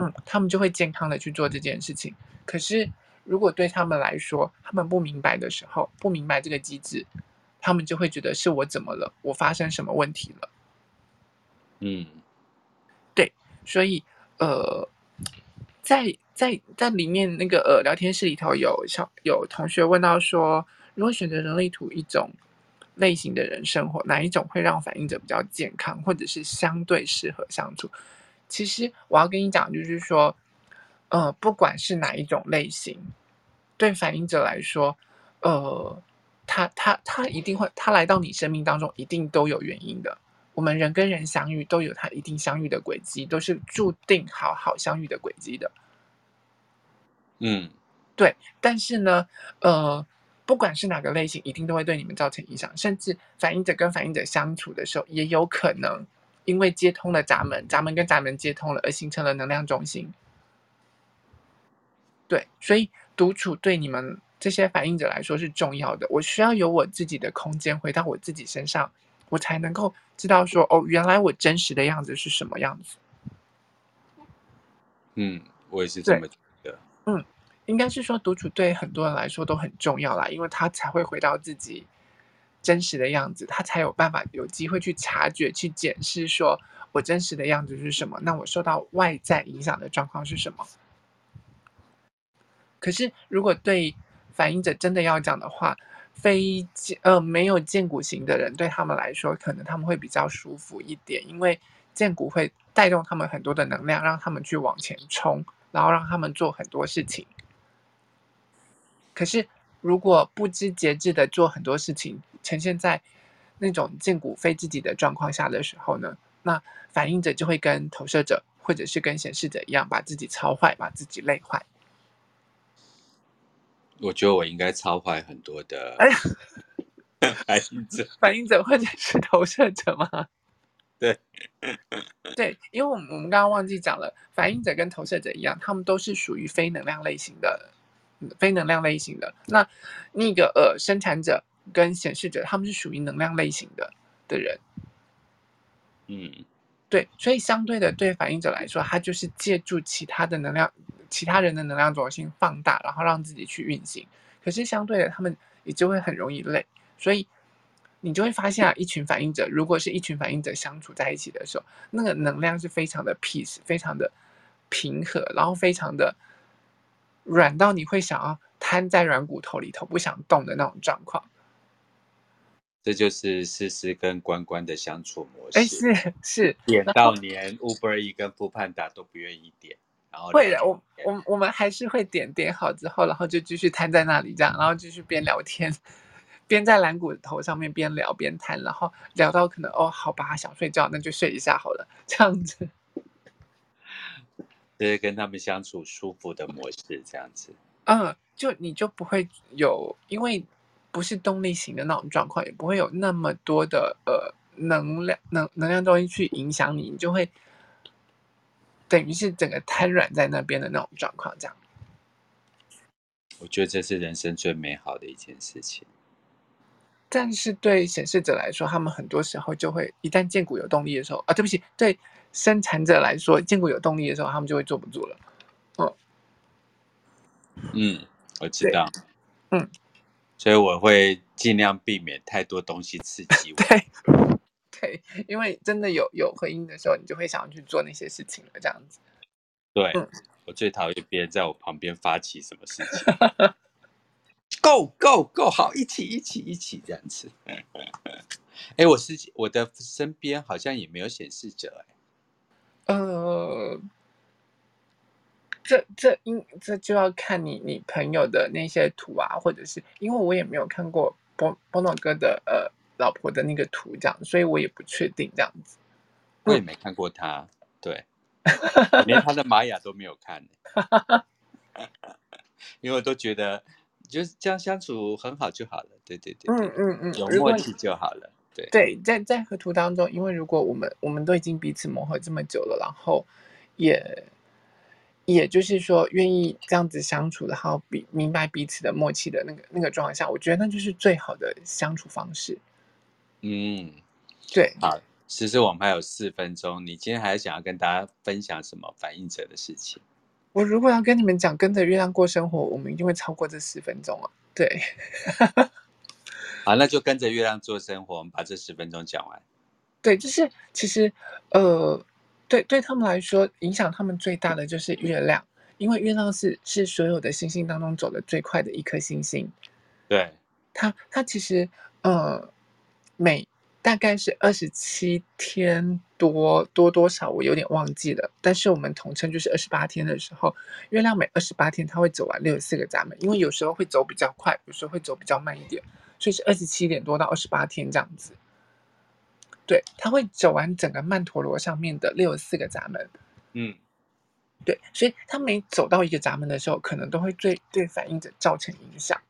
嗯，他们就会健康的去做这件事情。可是。如果对他们来说，他们不明白的时候，不明白这个机制，他们就会觉得是我怎么了？我发生什么问题了？嗯，对，所以呃，在在在里面那个呃聊天室里头有小有同学问到说，如果选择人类图一种类型的人生活，哪一种会让反应者比较健康，或者是相对适合相处？其实我要跟你讲，就是说。呃，不管是哪一种类型，对反应者来说，呃，他他他一定会，他来到你生命当中，一定都有原因的。我们人跟人相遇，都有他一定相遇的轨迹，都是注定好好相遇的轨迹的。嗯，对。但是呢，呃，不管是哪个类型，一定都会对你们造成影响。甚至反应者跟反应者相处的时候，也有可能因为接通了闸门，闸门跟闸门接通了，而形成了能量中心。对，所以独处对你们这些反应者来说是重要的。我需要有我自己的空间，回到我自己身上，我才能够知道说，哦，原来我真实的样子是什么样子。嗯，我也是这么觉得。嗯，应该是说独处对很多人来说都很重要啦，因为他才会回到自己真实的样子，他才有办法有机会去察觉、去检视，说我真实的样子是什么，那我受到外在影响的状况是什么。可是，如果对反映者真的要讲的话，非呃没有荐骨型的人，对他们来说，可能他们会比较舒服一点，因为荐骨会带动他们很多的能量，让他们去往前冲，然后让他们做很多事情。可是，如果不知节制的做很多事情，呈现在那种荐骨非自己的状况下的时候呢，那反映者就会跟投射者或者是跟显示者一样，把自己操坏，把自己累坏。我觉得我应该超坏很多的。哎呀，<laughs> 反应者，反应者或者是投射者吗？<laughs> 对，<laughs> 对，因为我们我们刚刚忘记讲了，反应者跟投射者一样，他们都是属于非能量类型的，非能量类型的。那那个呃，生产者跟显示者，他们是属于能量类型的的人。嗯，对，所以相对的，对反应者来说，他就是借助其他的能量。其他人的能量中心放大，然后让自己去运行。可是相对的，他们也就会很容易累。所以你就会发现啊，一群反应者，如果是一群反应者相处在一起的时候，那个能量是非常的 peace，非常的平和，然后非常的软到你会想要瘫在软骨头里头不想动的那种状况。这就是思思跟关关的相处模式。哎，是是，点到连 Uber E 跟 Foodpanda 都不愿意点。然后会的，我我我们还是会点点好之后，然后就继续瘫在那里这样，然后继续边聊天，边在蓝骨头上面边聊边瘫，然后聊到可能哦，好吧，想睡觉，那就睡一下好了，这样子。<laughs> 这是跟他们相处舒服的模式，这样子。嗯，就你就不会有，因为不是动力型的那种状况，也不会有那么多的呃能量能能量东西去影响你，你就会。等于是整个瘫软在那边的那种状况，这样。我觉得这是人生最美好的一件事情。但是对显示者来说，他们很多时候就会一旦荐骨有动力的时候啊，对不起，对生产者来说，荐骨有动力的时候，他们就会坐不住了。哦，嗯，我知道，嗯，所以我会尽量避免太多东西刺激我。<laughs> 对，对，因为真的有有回音的时候，你就会想要去做那些事情了，这样子。对，嗯，我最讨厌别人在我旁边发起什么事情。Go go go！好，一起一起一起这样子。哎，我是我的身边好像也没有显示者哎。呃，这这应这就要看你你朋友的那些图啊，或者是因为我也没有看过波波诺哥的呃老婆的那个图这样，所以我也不确定这样子。我也没看过他，对，<laughs> 连他的玛雅都没有看，<laughs> 因为我都觉得。就是这样相处很好就好了，对对对，嗯嗯嗯，有默契就好了，对对，在在合图当中，因为如果我们我们都已经彼此磨合这么久了，然后也也就是说愿意这样子相处，然后比明白彼此的默契的那个那个状态下，我觉得那就是最好的相处方式。嗯，对，好，其实我们还有四分钟，你今天还想要跟大家分享什么反应者的事情？我如果要跟你们讲跟着月亮过生活，我们一定会超过这十分钟啊！对，好，那就跟着月亮做生活，我们把这十分钟讲完。对，就是其实呃，对对他们来说，影响他们最大的就是月亮，因为月亮是是所有的星星当中走的最快的一颗星星。对，它它其实呃每。大概是二十七天多多多少，我有点忘记了。但是我们统称就是二十八天的时候，月亮每二十八天它会走完六十四个闸门，因为有时候会走比较快，有时候会走比较慢一点，所以是二十七点多到二十八天这样子。对，它会走完整个曼陀罗上面的六十四个闸门。嗯，对，所以它每走到一个闸门的时候，可能都会对对反应者造成影响。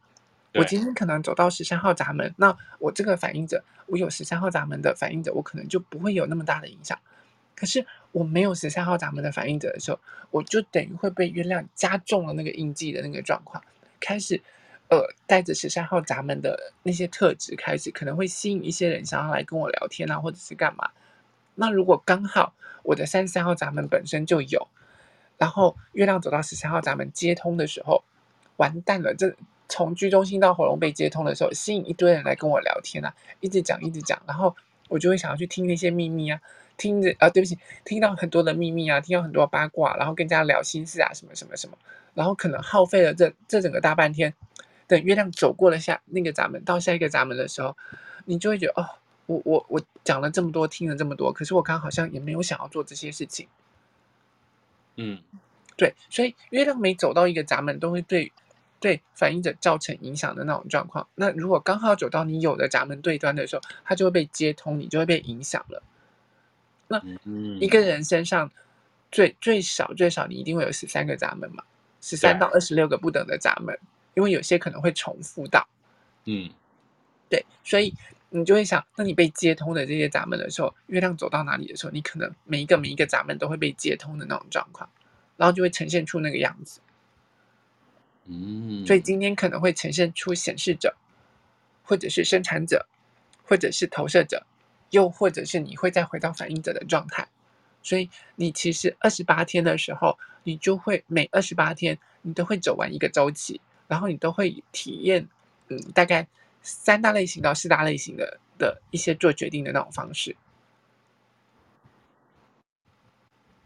我今天可能走到十三号闸门，那我这个反应者，我有十三号闸门的反应者，我可能就不会有那么大的影响。可是我没有十三号闸门的反应者的时候，我就等于会被月亮加重了那个印记的那个状况，开始，带着十三号闸门的那些特质，开始可能会吸引一些人想要来跟我聊天啊，或者是干嘛。那如果刚好我的三十三号闸门本身就有，然后月亮走到十三号闸门接通的时候，完蛋了，这。从居中心到喉咙被接通的时候，吸引一堆人来跟我聊天啊，一直讲一直讲，然后我就会想要去听那些秘密啊，听着啊，对不起，听到很多的秘密啊，听到很多八卦，然后跟人家聊心事啊，什么什么什么，然后可能耗费了这这整个大半天，等月亮走过了下那个闸门到下一个闸门的时候，你就会觉得哦，我我我讲了这么多，听了这么多，可是我刚刚好像也没有想要做这些事情，嗯，对，所以月亮每走到一个闸门都会对。对反映者造成影响的那种状况，那如果刚好走到你有的闸门对端的时候，它就会被接通，你就会被影响了。那一个人身上最最少最少，你一定会有十三个闸门嘛，十三到二十六个不等的闸门，因为有些可能会重复到。嗯，对，所以你就会想，当你被接通的这些闸门的时候，月亮走到哪里的时候，你可能每一个每一个闸门都会被接通的那种状况，然后就会呈现出那个样子。嗯，所以今天可能会呈现出显示者，或者是生产者，或者是投射者，又或者是你会再回到反应者的状态。所以你其实二十八天的时候，你就会每二十八天你都会走完一个周期，然后你都会体验，嗯，大概三大类型到四大类型的的一些做决定的那种方式。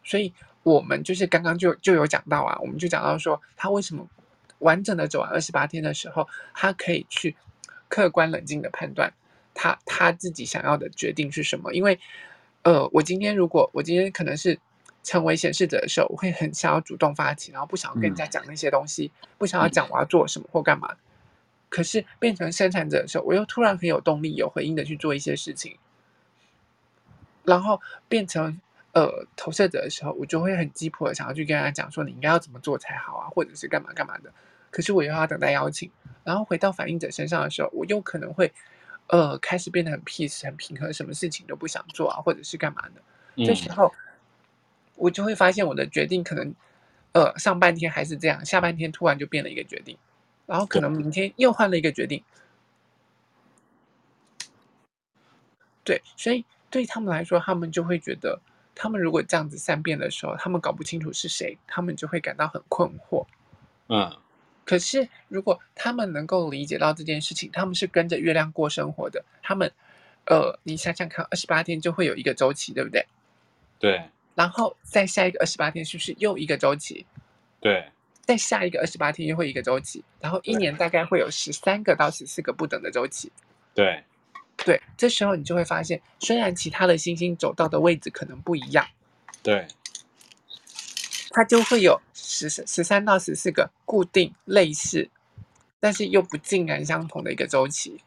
所以我们就是刚刚就就有讲到啊，我们就讲到说他为什么。完整的走完二十八天的时候，他可以去客观冷静的判断他他自己想要的决定是什么。因为，呃，我今天如果我今天可能是成为显示者的时候，我会很想要主动发起，然后不想要跟人家讲那些东西，不想要讲我要做什么或干嘛。可是变成生产者的时候，我又突然很有动力、有回应的去做一些事情，然后变成。呃，投射者的时候，我就会很急迫的想要去跟他讲说，你应该要怎么做才好啊，或者是干嘛干嘛的。可是我又要等待邀请，然后回到反应者身上的时候，我又可能会呃开始变得很 peace、很平和，什么事情都不想做啊，或者是干嘛的。嗯、这时候我就会发现我的决定可能呃上半天还是这样，下半天突然就变了一个决定，然后可能明天又换了一个决定。对，所以对他们来说，他们就会觉得，他们如果这样子善变的时候，他们搞不清楚是谁，他们就会感到很困惑。嗯。可是如果他们能够理解到这件事情，他们是跟着月亮过生活的，他们，呃，你想想看，二十八天就会有一个周期，对不对？对。然后再下一个二十八天，是不是又一个周期？对。再下一个二十八天又会一个周期，然后一年大概会有十三个到十四个不等的周期。对。对，这时候你就会发现，虽然其他的星星走到的位置可能不一样，对，它就会有十十三到十四个固定类似，但是又不尽然相同的一个周期。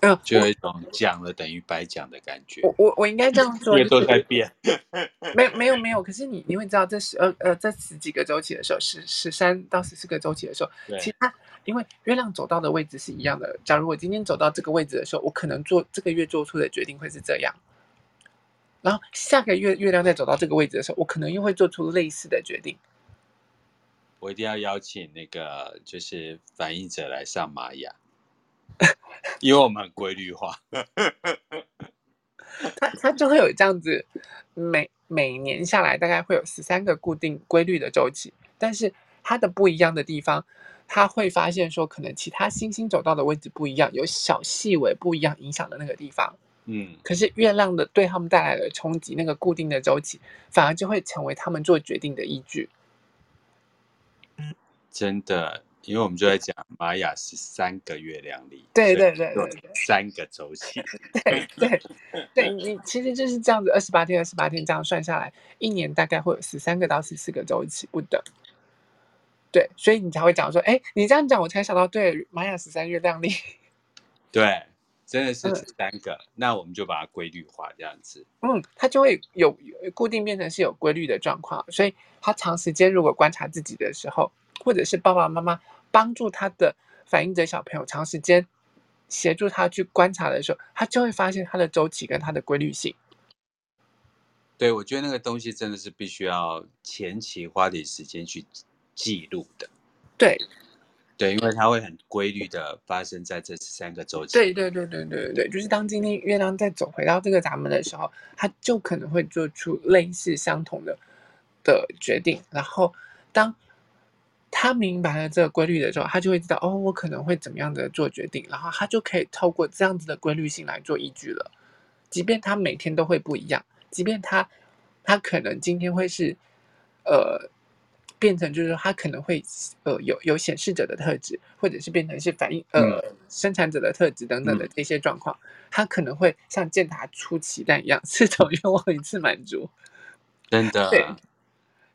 嗯，就有一种讲了等于白讲的感觉。我我我应该这样说，也都在变。<laughs> 没有没有没有，可是你你会知道，这十二呃这十几个周期的时候，十十三到十四个周期的时候，其他。因为月亮走到的位置是一样的。假如我今天走到这个位置的时候，我可能做这个月做出的决定会是这样。然后下个月月亮再走到这个位置的时候，我可能又会做出类似的决定。我一定要邀请那个就是反应者来上玛雅，<laughs> 因为我们很规律化。<laughs> 他他就会有这样子，每每年下来大概会有十三个固定规律的周期，但是它的不一样的地方。他会发现说，可能其他星星走到的位置不一样，有小细微不一样影响的那个地方。嗯，可是月亮的对他们带来的冲击，那个固定的周期，反而就会成为他们做决定的依据。真的，因为我们就在讲玛雅是三个月亮历，对对对对，三个周期。<laughs> 对对对，你其实就是这样子，二十八天，二十八天这样算下来，一年大概会有十三个到十四个周期不等。对，所以你才会讲说，哎，你这样讲，我才想到，对，玛雅十三月亮历，对，真的是十三个，嗯，那我们就把它规律化，这样子，嗯，它就会有，有固定变成是有规律的状况，所以它长时间如果观察自己的时候，或者是爸爸妈妈帮助他的反映者小朋友长时间协助他去观察的时候，他就会发现他的周期跟他的规律性。对，我觉得那个东西真的是必须要前期花点时间去。记录的，对，对，因为它会很规律的发生在这三个周期。对对对对对对，就是当今天月亮再走回到这个闸门的时候，它就可能会做出类似相同的的决定。然后当他明白了这个规律的时候，他就会知道哦，我可能会怎么样的做决定，然后他就可以透过这样子的规律性来做依据了。即便他每天都会不一样，即便他他可能今天会是呃。变成就是说，他可能会呃有有显示者的特质，或者是变成是反应呃生产者的特质等等的这些状况，他可能会像健达出奇蛋一样，<laughs> 四种愿望一次满足。真的，对，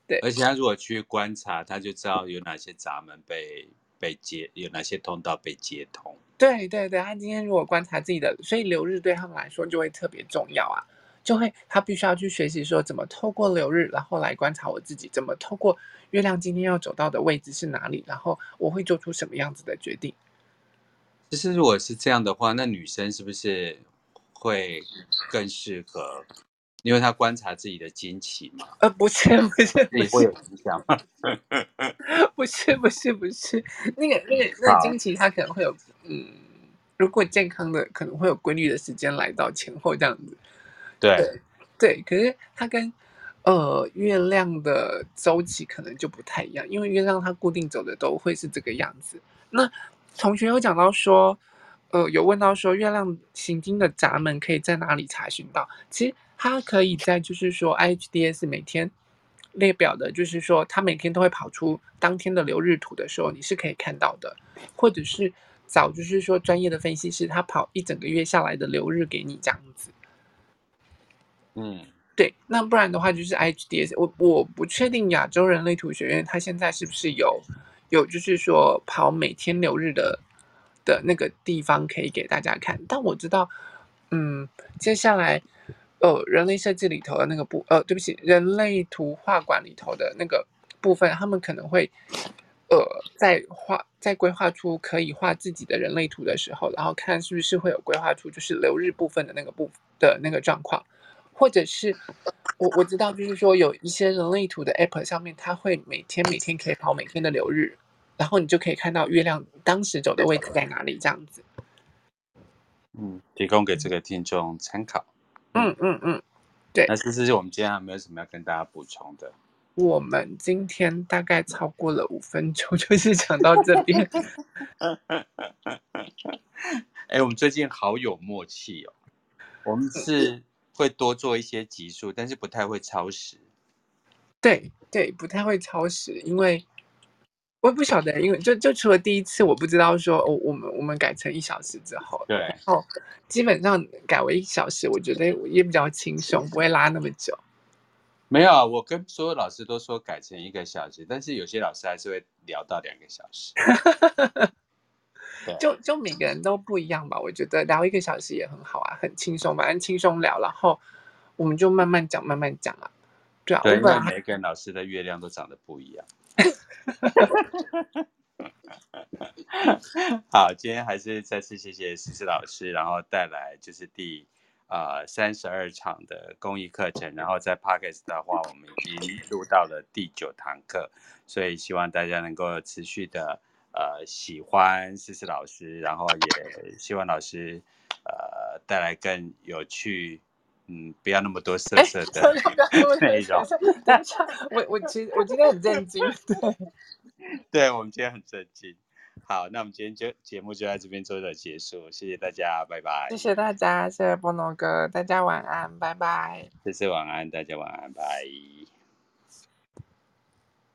对，而且他如果去观察，他就知道有哪些闸门被被接，有哪些通道被接通。对对对，他今天如果观察自己的，所以流日对他们来说就会特别重要啊。就会，他必须要去学习说怎么透过流日，然后来观察我自己，怎么透过月亮今天要走到的位置是哪里，然后我会做出什么样子的决定。其实如果是这样的话，那女生是不是会更适合？因为他观察自己的经期嘛。呃，不是，不是，<laughs> 不是，会有影响吗？<laughs> 不是，不是，不是，那个，那个，那个经期，它可能会有，嗯，如果健康的，可能会有规律的时间来到前后这样子。对对，对，可是它跟呃月亮的周期可能就不太一样，因为月亮它固定走的都会是这个样子。那同学有讲到说，呃，有问到说月亮行经的闸门可以在哪里查询到？其实它可以在就是说 IHDS 每天列表的，就是说它每天都会跑出当天的流日图的时候，你是可以看到的，或者是找就是说专业的分析师，他跑一整个月下来的流日给你这样子。嗯，对，那不然的话就是 IHDS，我我不确定亚洲人类图学院它现在是不是有有就是说跑每天流日的的那个地方可以给大家看，但我知道，嗯，接下来呃人类设计里头的那个部呃对不起，人类图画馆里头的那个部分，他们可能会呃在画在规划出可以画自己的人类图的时候，然后看是不是会有规划出就是流日部分的那个部的那个状况。或者是我我知道，就是说有一些人类图的 app 上面，它会每天每天可以跑每天的流日，然后你就可以看到月亮当时走的位置在哪里，这样子。嗯，提供给这个听众参考。嗯嗯嗯，对。那思思，我们今天还没有什么要跟大家补充的？我们今天大概超过了五分钟，就是讲到这边。<laughs> 哎，我们最近好有默契哦。我们是会多做一些集数，但是不太会超时。对对，不太会超时，因为我也不晓得，因为就就除了第一次我不知道说，哦，我们我们改成一小时之后，对，然后基本上改为一小时，我觉得也比较轻松，不会拉那么久。没有啊，我跟所有老师都说改成一个小时，但是有些老师还是会聊到两个小时。<laughs> 就就每个人都不一样吧，我觉得聊一个小时也很好啊，很轻松，反正轻松聊，然后我们就慢慢讲，慢慢讲啊。对啊，对，因为每个人老师的月亮都长得不一样。<laughs> 好，今天还是再次谢谢思思老师，然后带来就是第呃三十二场的公益课程，然后在 Podcast 的话，我们已经录到了第九堂课，所以希望大家能够持续的呃喜欢思思老师，然后也希望老师呃带来更有趣。嗯，不要那么多色色的内容。<laughs> 等一下，我我其实我今天很震惊，<laughs> 对，对我们今天很震惊。好，那我们今天就节目就在这边做个结束，谢谢大家，拜拜。谢谢大家，谢谢波诺哥，大家晚安，拜拜。谢谢晚安，大家晚安，拜。